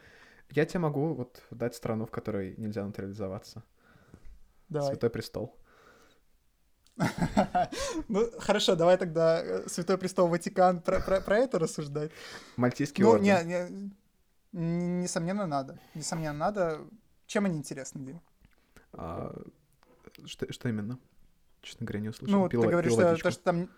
я тебе могу вот дать страну, в которой нельзя натурализоваться. Давай. Святой престол. Ну, хорошо, давай тогда э, Святой Престол Ватикан про, про, про это рассуждать. Мальтийский ну, орден. Не, не, несомненно, надо. Несомненно, надо. Чем они интересны, Дим? А, что, что именно? Честно говоря, не услышал. Ну, Пил, ты говоришь, что то, что там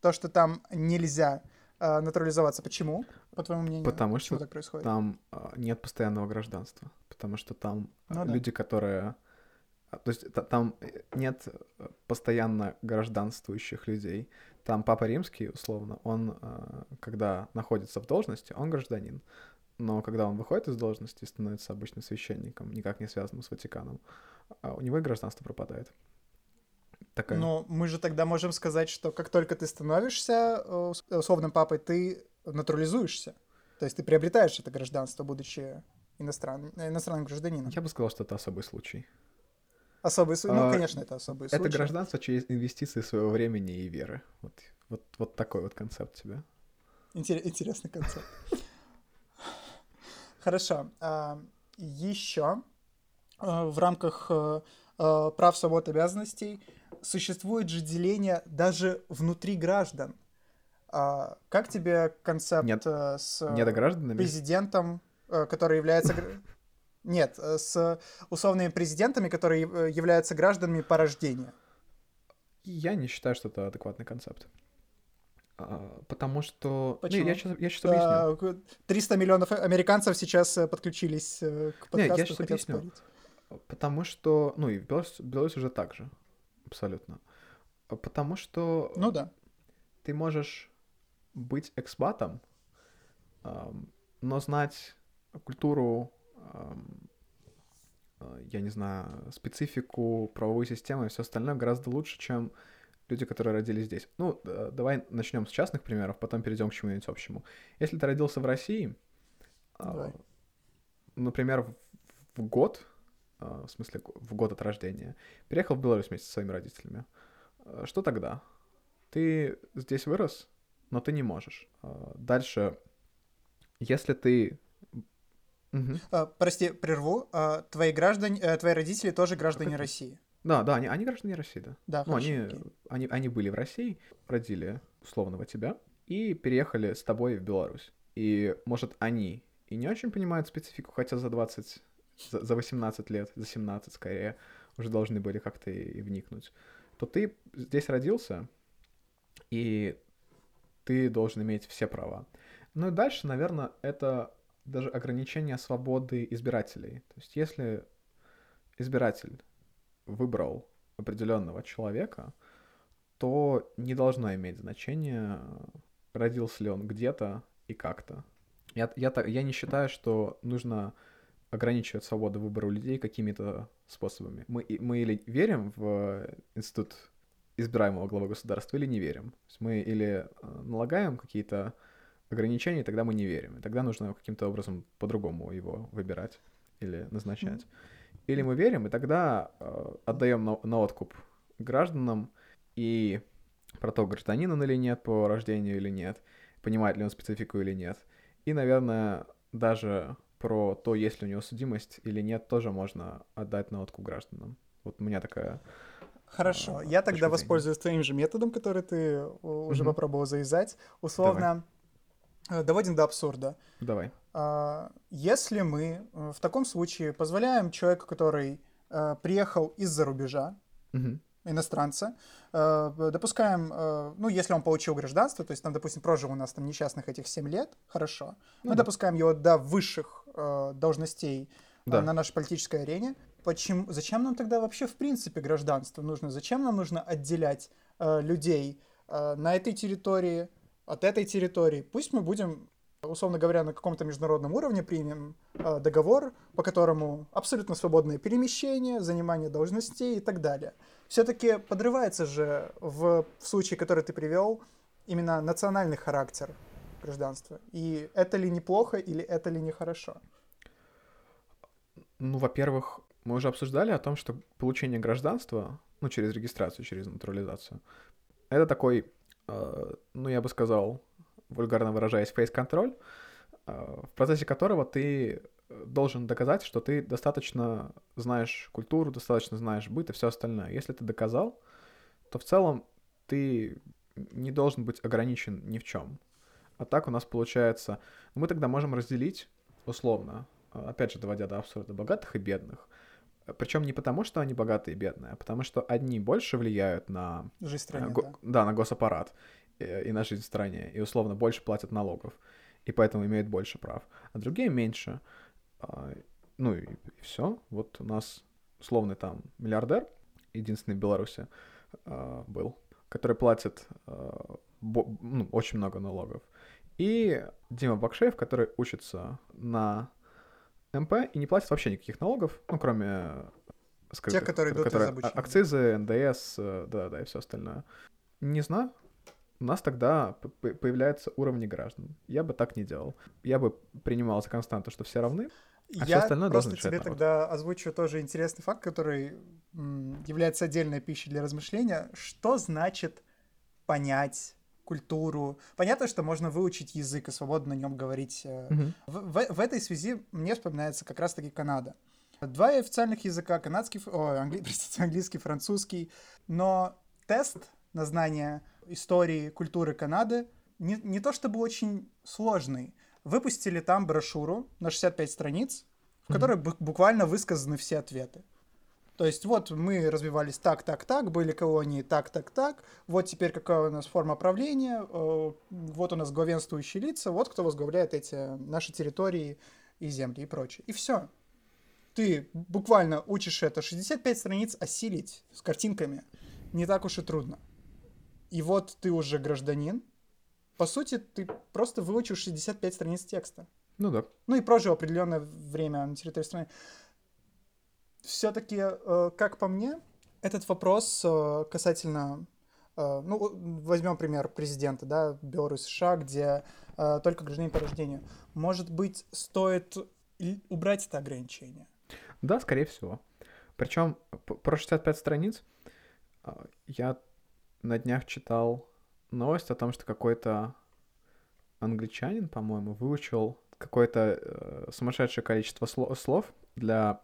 то, что там нельзя э, натурализоваться. Почему, по твоему мнению? Потому что так происходит? там э, нет постоянного гражданства. Потому что там ну, люди, да. которые... То есть там нет постоянно гражданствующих людей. Там Папа Римский, условно, он, когда находится в должности, он гражданин. Но когда он выходит из должности и становится обычным священником, никак не связанным с Ватиканом, у него и гражданство пропадает такая. Но мы же тогда можем сказать, что как только ты становишься э, условным папой, ты натурализуешься. То есть ты приобретаешь это гражданство, будучи иностран... иностранным гражданином. Я бы сказал, что это особый случай. Особый случай? Ну, а, конечно, это особый случай. Это гражданство через инвестиции своего времени и веры. Вот, вот, вот такой вот концепт тебе. Интересный концепт. Хорошо. А, Еще э, в рамках э, прав, свобод, обязанностей существует же деление даже внутри граждан. А, как тебе концепт Нет, э, с президентом, э, который является... Нет, э, с условными президентами, которые являются гражданами по рождению? Я не считаю, что это адекватный концепт. А, потому что... Почему? Не, я сейчас, я сейчас объясню. 300 миллионов американцев сейчас подключились к подкасту. Нет, я сейчас объясню. Спорить. Потому что... Ну, и в Беларусь, Беларусь уже так же абсолютно. Потому что... Ну да. Ты можешь быть экспатом, но знать культуру, эм, я не знаю, специфику, правовую систему и все остальное гораздо лучше, чем люди, которые родились здесь. Ну, давай начнем с частных примеров, потом перейдем к чему-нибудь общему. Если ты родился в России, давай. например, в, год а, в смысле в год от рождения, переехал в Беларусь вместе со своими родителями. А, что тогда? Ты здесь вырос, но ты не можешь. А, дальше, если ты... Угу. А, прости, прерву. А, твои граждане, а, твои родители тоже граждане как России. Да, да, они, они граждане России, да. Да, ну, хорошо, они, они, они были в России, родили условного тебя и переехали с тобой в Беларусь. И, может, они и не очень понимают специфику, хотя за 20 за, за 18 лет, за 17 скорее, уже должны были как-то и, и вникнуть, то ты здесь родился, и ты должен иметь все права. Ну и дальше, наверное, это даже ограничение свободы избирателей. То есть если избиратель выбрал определенного человека, то не должно иметь значения, родился ли он где-то и как-то. Я, я, я не считаю, что нужно ограничивает свободу выбора у людей какими-то способами. Мы, мы или верим в институт избираемого главы государства, или не верим. То есть мы или э, налагаем какие-то ограничения, тогда мы не верим. И тогда нужно каким-то образом по-другому его выбирать или назначать. Mm-hmm. Или мы верим, и тогда э, отдаем на, на откуп гражданам и про то, гражданин он или нет по рождению или нет, понимает ли он специфику или нет. И, наверное, даже про то, есть ли у него судимость или нет, тоже можно отдать на откуп гражданам. Вот у меня такая... Хорошо, а, я тогда воспользуюсь твоим же методом, который ты уже mm-hmm. попробовал завязать. Условно, Давай. Э, доводим до абсурда. Давай. А, если мы э, в таком случае позволяем человеку, который э, приехал из-за рубежа, mm-hmm иностранца, допускаем, ну, если он получил гражданство, то есть, там, допустим, прожил у нас там несчастных этих 7 лет, хорошо, мы mm-hmm. допускаем его до высших должностей да. на нашей политической арене, почему, зачем нам тогда вообще в принципе гражданство нужно? Зачем нам нужно отделять э, людей э, на этой территории от этой территории? Пусть мы будем, условно говоря, на каком-то международном уровне примем э, договор, по которому абсолютно свободное перемещение, занимание должностей и так далее. Все-таки подрывается же в, в случае, который ты привел, именно национальный характер гражданства. И это ли неплохо или это ли нехорошо? Ну, во-первых, мы уже обсуждали о том, что получение гражданства, ну, через регистрацию, через натурализацию, это такой, э, ну, я бы сказал, вульгарно выражаясь, фейс-контроль, э, в процессе которого ты должен доказать, что ты достаточно знаешь культуру, достаточно знаешь быт и все остальное. Если ты доказал, то в целом ты не должен быть ограничен ни в чем. А так у нас получается, мы тогда можем разделить условно, опять же, доводя до абсурда, богатых и бедных. Причем не потому, что они богатые и бедные, а потому что одни больше влияют на... Жизнь страны, го... да. да, на госаппарат и, и на жизнь в стране, и условно больше платят налогов, и поэтому имеют больше прав, а другие меньше. А, ну и, и все. Вот у нас условный там миллиардер, единственный в Беларуси а, был, который платит а, ну, очень много налогов. И Дима Бакшеев, который учится на МП и не платят вообще никаких налогов, ну, кроме... Скрытых, Те, которые идут которые, из обучения. Акцизы, НДС, да-да, и все остальное. Не знаю. У нас тогда появляются уровни граждан. Я бы так не делал. Я бы принимал за константу, что все равны, а Я остальное просто тебе народ. тогда озвучу тоже интересный факт, который является отдельной пищей для размышления. Что значит понять культуру. Понятно, что можно выучить язык и свободно на нем говорить. Mm-hmm. В, в, в этой связи мне вспоминается как раз-таки Канада. Два официальных языка, канадский, о, англи, простите, английский, французский, но тест на знание истории, культуры Канады не, не то чтобы очень сложный. Выпустили там брошюру на 65 страниц, в которой mm-hmm. буквально высказаны все ответы. То есть вот мы развивались так, так, так, были колонии так, так, так, вот теперь какая у нас форма правления, э, вот у нас главенствующие лица, вот кто возглавляет эти наши территории и земли и прочее. И все. Ты буквально учишь это 65 страниц осилить с картинками. Не так уж и трудно. И вот ты уже гражданин. По сути, ты просто выучил 65 страниц текста. Ну да. Ну и прожил определенное время на территории страны все-таки, э, как по мне, этот вопрос э, касательно, э, ну, возьмем пример президента, да, Беларусь, США, где только гражданин по рождению. Может быть, стоит убрать это ограничение? Да, скорее всего. Причем про 65 страниц я на днях читал новость о том, что какой-то англичанин, по-моему, выучил какое-то э, сумасшедшее количество слов для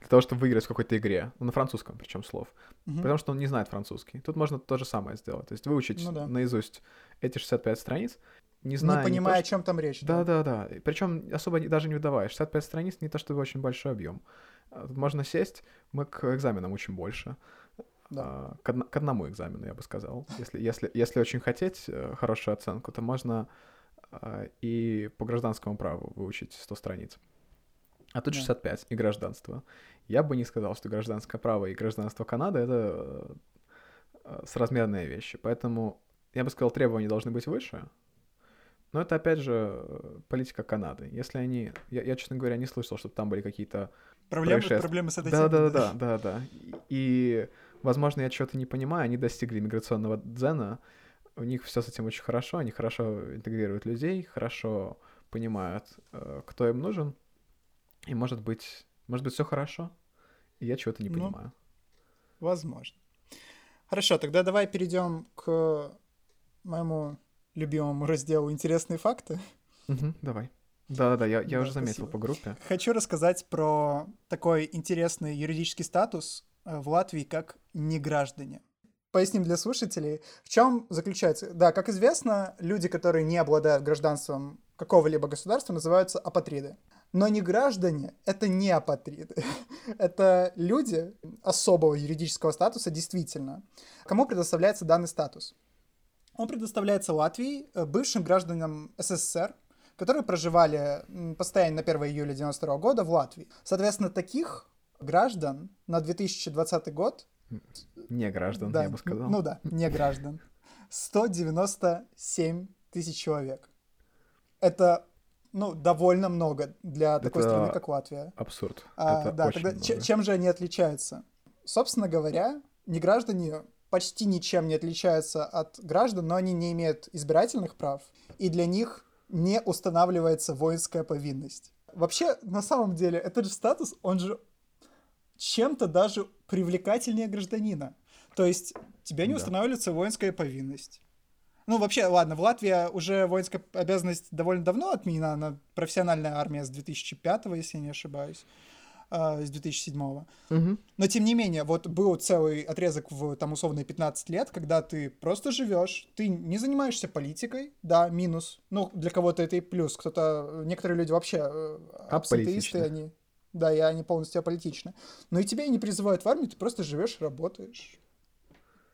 для того, чтобы выиграть в какой-то игре. Ну, на французском причем слов. Угу. Потому что он не знает французский. Тут можно то же самое сделать. То есть выучить ну, да. наизусть эти 65 страниц, не зная... Не понимая, не то, что... о чем там речь. Да, да, да. да. Причем особо даже не выдавая. 65 страниц не то чтобы очень большой объем. Тут можно сесть, мы к экзаменам учим больше. Да. А, к, од- к одному экзамену, я бы сказал. Если, если, если очень хотеть э, хорошую оценку, то можно а, и по гражданскому праву выучить 100 страниц. А тут 65 да. и гражданство. Я бы не сказал, что гражданское право и гражданство Канады — это э, соразмерные вещи. Поэтому я бы сказал, требования должны быть выше. Но это, опять же, политика Канады. Если они... Я, я честно говоря, не слышал, чтобы там были какие-то проблемы, проблемы с этой да, да, да, да, да, да. И, возможно, я чего-то не понимаю. Они достигли миграционного дзена. У них все с этим очень хорошо. Они хорошо интегрируют людей, хорошо понимают, э, кто им нужен. И может быть, может быть, все хорошо. и я чего-то не Ну, понимаю. Возможно. Хорошо, тогда давай перейдем к моему любимому разделу «Интересные факты». Мгм, давай. Да-да-да, я, я Да, уже заметил спасибо. по группе. Хочу рассказать про такой интересный юридический статус в Латвии как неграждане. Поясним для слушателей, в чем заключается. Да, как известно, люди, которые не обладают гражданством какого-либо государства, называются апатриды. Но не граждане — это не апатриды. это люди особого юридического статуса, действительно. Кому предоставляется данный статус? Он предоставляется Латвии, э, бывшим гражданам СССР, которые проживали постоянно на 1 июля 92 года в Латвии. Соответственно, таких граждан на 2020 год, Не граждан, да, я бы сказал. ну да, не граждан, 197 тысяч человек. Это, ну, довольно много для такой Это страны, как Латвия. Абсурд. А, Это да, очень тогда много. чем же они отличаются? Собственно говоря, неграждане почти ничем не отличаются от граждан, но они не имеют избирательных прав, и для них не устанавливается воинская повинность. Вообще, на самом деле, этот же статус, он же чем-то даже привлекательнее гражданина. То есть тебе не Да. устанавливается воинская повинность. Ну, вообще, ладно, в Латвии уже воинская обязанность довольно давно отменена, она профессиональная армия с 2005, если я не ошибаюсь, а, с 2007. Мгм. Но тем не менее, вот был целый отрезок в там условные 15 лет, когда ты просто живешь, ты не занимаешься политикой, да, минус. Ну, для кого-то это и плюс. Кто-то, некоторые люди вообще э, абсолютисты, они, да, и они полностью аполитичны. Но и тебя не призывают в армию, ты просто живешь, работаешь.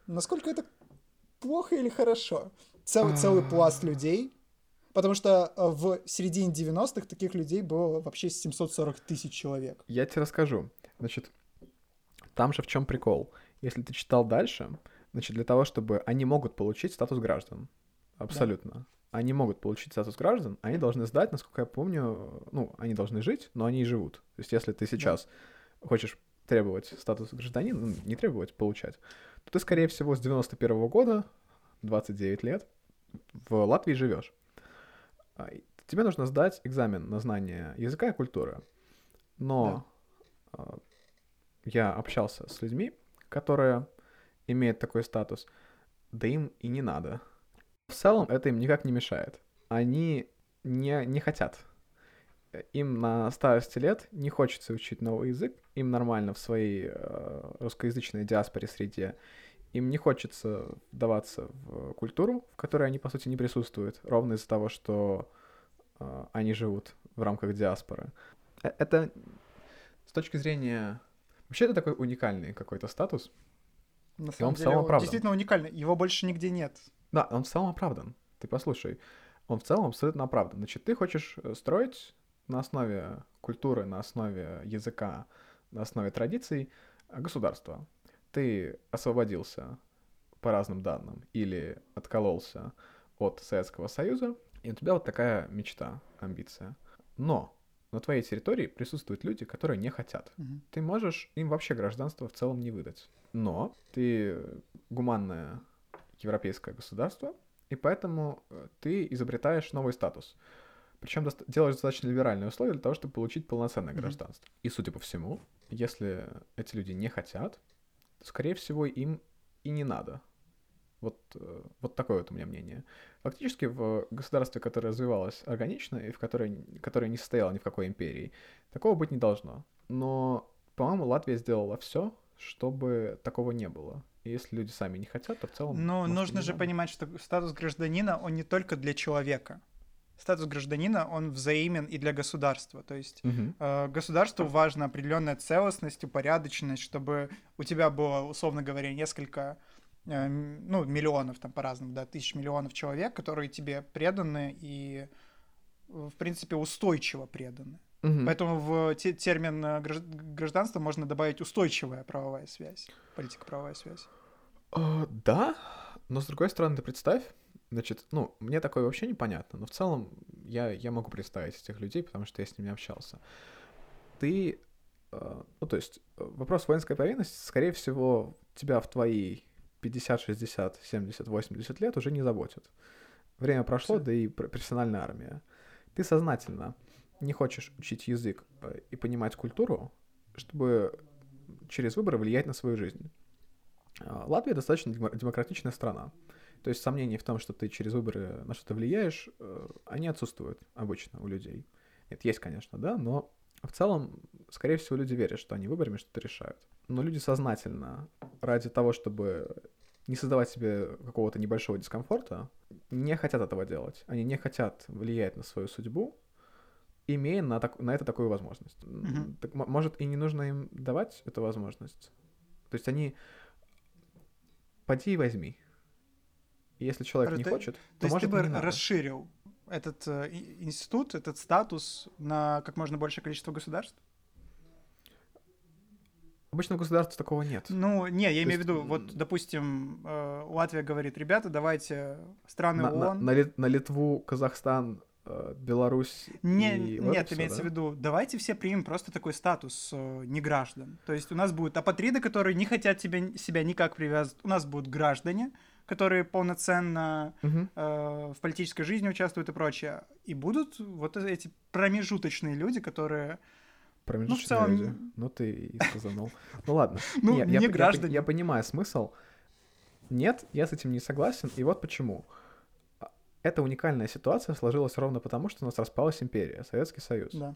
Насколько это плохо или хорошо? Целый, целый пласт людей. Потому что э, в середине 90-х таких людей было вообще 740 тысяч человек. Я тебе расскажу. Значит, там же в чем прикол. Если ты читал дальше, значит, для того, чтобы они могут получить статус граждан. Абсолютно. Они могут получить статус граждан, они должны сдать, насколько я помню, ну, они должны жить, но они и живут. То есть, если ты сейчас хочешь требовать статус гражданина, ну, не требовать, получать, то ты, скорее всего, с 91 года, 29 лет, в Латвии живешь. А, Тебе нужно сдать экзамен на знание языка и культуры. Но а, я общался с людьми, которые имеют такой статус, да им и не надо. В целом это им никак не мешает. Они не, не хотят. Им на старости лет не хочется учить новый язык, им нормально в своей э, русскоязычной диаспоре среде. Им не хочется вдаваться в культуру, в которой они, по сути, не присутствуют, ровно из-за того, что э, они живут в рамках диаспоры. Э- Это с точки зрения... Вообще это такой уникальный какой-то статус. На он самом деле, он действительно уникальный. Его больше нигде нет. Да, он в целом оправдан. Ты послушай. Он в целом абсолютно оправдан. Значит, ты хочешь э, строить на основе культуры, на основе языка, на основе традиций э, государство. Ты освободился по разным данным или откололся от Советского Союза, и у тебя вот такая мечта, амбиция. Но на твоей территории присутствуют люди, которые не хотят. Мгм. Ты можешь им вообще гражданство в целом не выдать. Но ты гуманное европейское государство, и поэтому э, ты изобретаешь новый статус. Причем делаешь достаточно либеральные условия для того, чтобы получить полноценное Мгм. гражданство. И, судя по всему, если эти люди не хотят, то, скорее всего, им и не надо. Вот, э, вот такое вот у меня мнение. Фактически в государстве, которое развивалось органично и в которое, которое не состояло ни в какой империи, такого быть не должно. Но, по-моему, Латвия сделала все, чтобы такого не было. Если люди сами не хотят, то в целом... И нужно же надо. понимать, что статус гражданина, он не только для человека. Статус гражданина, он взаимен и для государства. То есть Мгм. э, государству важна определенная целостность, упорядоченность, чтобы у тебя было, условно говоря, несколько, э, ну, миллионов там по-разному, да, тысяч миллионов человек, которые тебе преданы и, в принципе, устойчиво преданы. Мгм. Поэтому в те- термин э, гражд- гражданства можно добавить устойчивая правовая связь, политико-правовая связь. Э, Да, но с другой стороны, ты представь, значит, ну, мне такое вообще непонятно, но в целом я, я могу представить этих людей, потому что я с ними общался. Ты, э, ну, то есть, вопрос воинской повинности, скорее всего, тебя в твои 50, 60, 70, 80 лет уже не заботит. Время прошло, Абсолютно. да и пр- профессиональная армия. Ты сознательно не хочешь учить язык э, и понимать культуру, чтобы через выборы влиять на свою жизнь. А, Латвия достаточно демократичная страна. То есть сомнений в том, что ты через выборы на что-то влияешь, э, они отсутствуют обычно у людей. Это есть, конечно, да, но в целом, скорее всего, люди верят, что они выборами что-то решают. Но люди сознательно, ради того, чтобы не создавать себе какого-то небольшого дискомфорта, не хотят этого делать. Они не хотят влиять на свою судьбу, имея на, так, на это такую возможность. Мгм. Так, может, и не нужно им давать эту возможность. То есть они... Поди и возьми. И если человек не То- хочет, то, То есть может, ты бы расширил этот э, институт, этот статус на как можно большее количество государств? Обычно в государстве такого нет. Ну, не, я имею в виду, вот, допустим, э, Латвия говорит, ребята, давайте страны На, на- ООН... на Лит- на Литву, Казахстан, Беларусь Не, и вот нет, всё, имеется да? в виду, давайте все примем просто такой статус э, неграждан. То есть у нас будут апатриды, которые не хотят тебя, себя никак привязывать. У нас будут граждане, которые полноценно Мгм. э, в политической жизни участвуют и прочее. И будут вот эти промежуточные люди, которые... Промежуточные целом- люди. Ну ты и сказанул. Ну ладно. Ну, Не, не я, я- граждане. я понимаю смысл. Нет, я с этим не согласен, и вот почему. Эта уникальная ситуация сложилась ровно потому, что у нас распалась империя, Советский Союз. Да.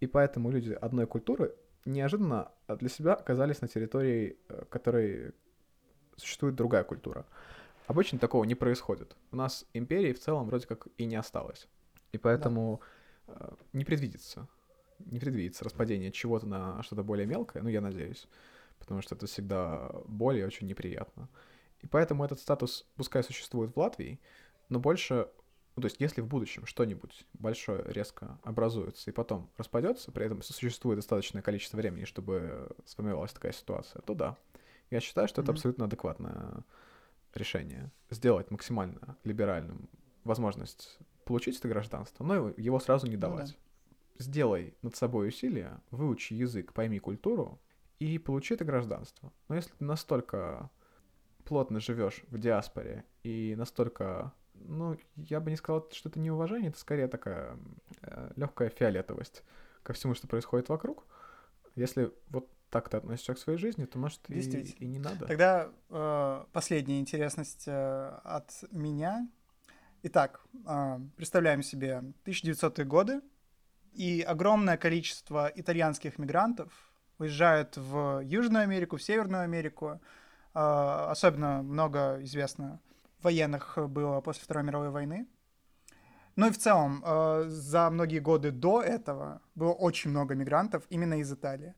И поэтому люди одной культуры неожиданно для себя оказались на территории, э, которой существует другая культура. Обычно такого не происходит. У нас империи в целом вроде как и не осталось. И поэтому э, не предвидится. Не предвидится распадение чего-то на что-то более мелкое, ну, я надеюсь. Потому что это всегда более очень неприятно. И поэтому этот статус, пускай существует в Латвии, но больше ну, то есть, если в будущем что-нибудь большое резко образуется и потом распадется, при этом существует достаточное количество времени, чтобы сформировалась такая ситуация, то да. Я считаю, что это Мгм. абсолютно адекватное решение. Сделать максимально либеральным возможность получить это гражданство, но его сразу не Ну да. давать. Сделай над собой усилия, выучи язык, пойми культуру и получи это гражданство. Но если ты настолько плотно живешь в диаспоре и настолько, ну, я бы не сказал, что это неуважение, это скорее такая легкая фиолетовость ко всему, что происходит вокруг. Если вот так ты относишься к своей жизни, то, может, и, и не надо. Тогда э, последняя интересность э, от меня. Итак, э, представляем себе 1900-е годы, и огромное количество итальянских мигрантов уезжают в Южную Америку, в Северную Америку. Э, особенно много известно военных было после Второй мировой войны. Ну и в целом, э, за многие годы до этого было очень много мигрантов именно из Италии.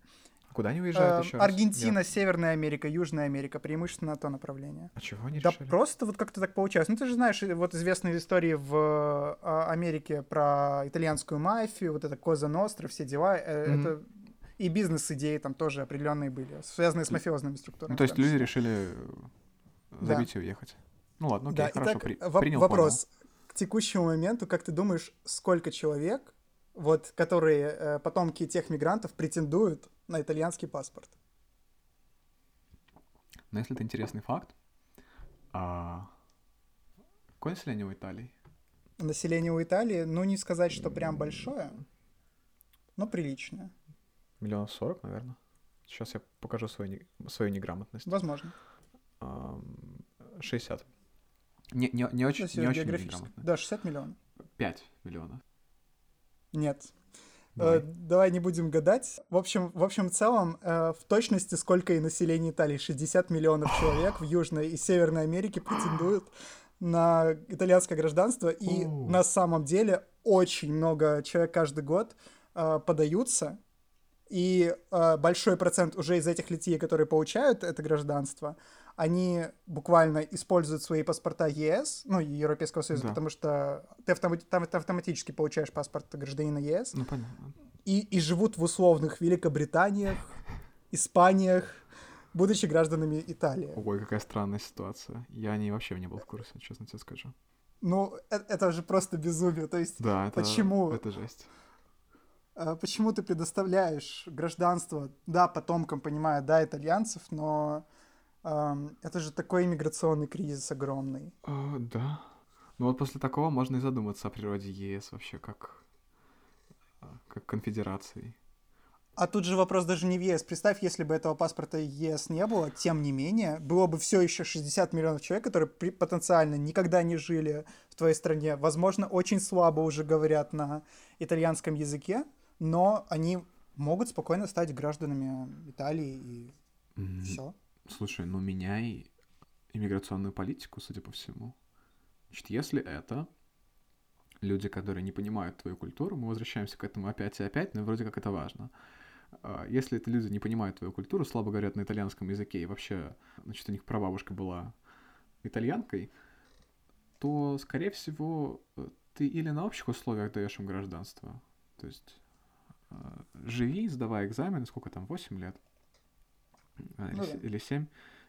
А Куда они уезжают Э, еще раз? Аргентина, Я- Северная Америка, Южная Америка, преимущественно то направление. А чего они Да решили? просто вот как-то так получалось. Ну, ты же знаешь, э, вот известные истории в э, Америке про итальянскую мафию, вот это Коза Ностра, все дела. э, Мгм. Это и бизнес-идеи там тоже определенные были, связанные с мафиозными структурами. Ну, то есть люди решили э, Да. забить и уехать. Ну ладно, окей, Да, хорошо, итак, при- принял, вопрос. К текущему моменту, как ты думаешь, сколько человек, вот, которые э, потомки тех мигрантов, претендуют на итальянский паспорт? понял. Но если это интересный факт, а... какое население у Италии? Население у Италии, ну, не сказать, что прям большое, но приличное. Миллионов сорок, наверное. Сейчас я покажу свою, не- свою неграмотность. Возможно. Ам, 60. Не, не, не очень, Если не очень неграмотно. Да, 60 миллионов. 5 миллионов. Нет. Давай. Э, давай не будем гадать. В общем, в общем, целом, э, в точности сколько и население Италии. 60 миллионов человек в Южной и Северной Америке претендуют на итальянское гражданство. И на самом деле очень много человек каждый год э, подаются. И э, большой процент уже из этих людей, которые получают это гражданство, они буквально используют свои паспорта ЕС, ну, Европейского Союза, Да. потому что ты, автома- там ты автоматически получаешь паспорт гражданина ЕС, Ну, понятно. и, и живут в условных Великобританиях, Испаниях, будучи гражданами Италии. Ой, какая странная ситуация. Я не вообще не был в курсе, честно тебе скажу. Ну, э- это же просто безумие. То есть, Да, это... Почему? Это жесть. э, почему ты предоставляешь гражданство, да, потомкам, понимаю, да, итальянцев, но это же такой иммиграционный кризис огромный. А, да. Ну вот после такого можно и задуматься о природе ЕС вообще как, а, как конфедерации. А тут же вопрос даже не в ЕС. Представь, если бы этого паспорта ЕС не было, тем не менее, было бы все еще 60 миллионов человек, которые при, потенциально никогда не жили в твоей стране. Возможно, очень слабо уже говорят на итальянском языке, но они могут спокойно стать гражданами Италии и mm-hmm. все. Слушай, ну меняй иммиграционную политику, судя по всему. Значит, если это люди, которые не понимают твою культуру, мы возвращаемся к этому опять и опять, но вроде как это важно. А, если это люди не понимают твою культуру, слабо говорят на итальянском языке, и вообще, значит, у них прабабушка была итальянкой, то, скорее всего, ты или на общих условиях даешь им гражданство, то есть а, живи, сдавай экзамены, сколько там, 8 лет, ну, или, да. или 7,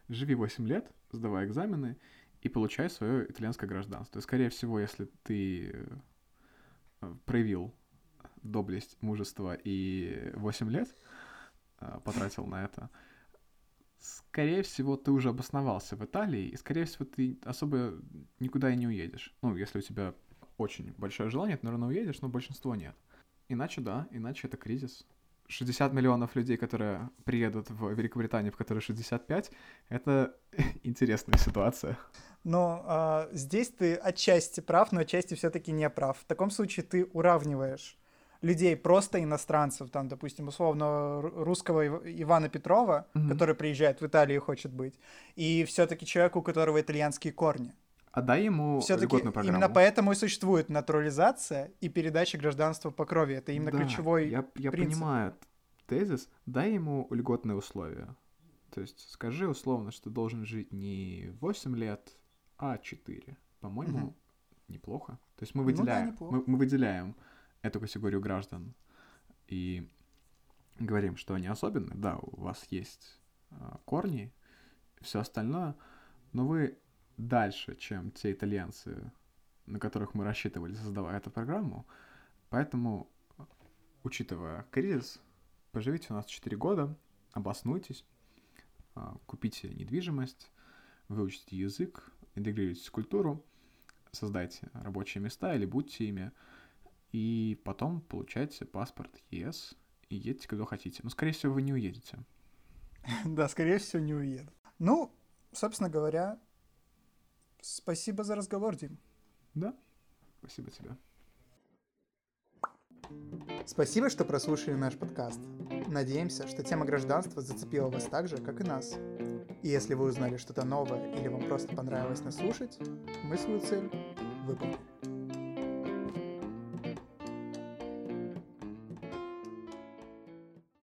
живи 8 лет, сдавай экзамены и получай свое итальянское гражданство. И, скорее всего, если ты э, проявил доблесть, мужество и 8 лет э, потратил на это, скорее всего, ты уже обосновался в Италии, и, скорее всего, ты особо никуда и не уедешь. Ну, если у тебя очень большое желание, ты, наверное, уедешь, но большинство нет. Иначе да, иначе это кризис. 60 миллионов людей, которые приедут в Великобританию, в которой 65, это интересная ситуация. Но а, здесь ты отчасти прав, но отчасти все-таки не прав. В таком случае ты уравниваешь людей просто иностранцев, там, допустим, условно русского Ивана Петрова, mm-hmm. который приезжает в Италию и хочет быть, и все-таки человеку, у которого итальянские корни. А дай ему Все-таки именно поэтому и существует натурализация и передача гражданства по крови. Это именно да, ключевой я, я принцип. понимаю тезис. Дай ему льготные условия. То есть скажи условно, что должен жить не 8 лет, а 4. По-моему, угу. неплохо. То есть мы выделяем, ну, да, мы, мы выделяем эту категорию граждан и говорим, что они особенные. Да, у вас есть э, корни, все остальное, но вы дальше, чем те итальянцы, на которых мы рассчитывали, создавая эту программу. Поэтому, учитывая кризис, поживите у нас 4 года, обоснуйтесь, а, купите недвижимость, выучите язык, интегрируйтесь в культуру, создайте рабочие места или будьте ими, и потом получайте паспорт ЕС и едете куда хотите. Но, скорее всего, вы не уедете. Да, скорее всего, не уеду. Ну, собственно говоря, Спасибо за разговор, Дим. Да, спасибо тебе. Спасибо, что прослушали наш подкаст. Надеемся, что тема гражданства зацепила вас так же, как и нас. И если вы узнали что-то новое или вам просто понравилось нас слушать, мы свою цель выполнили.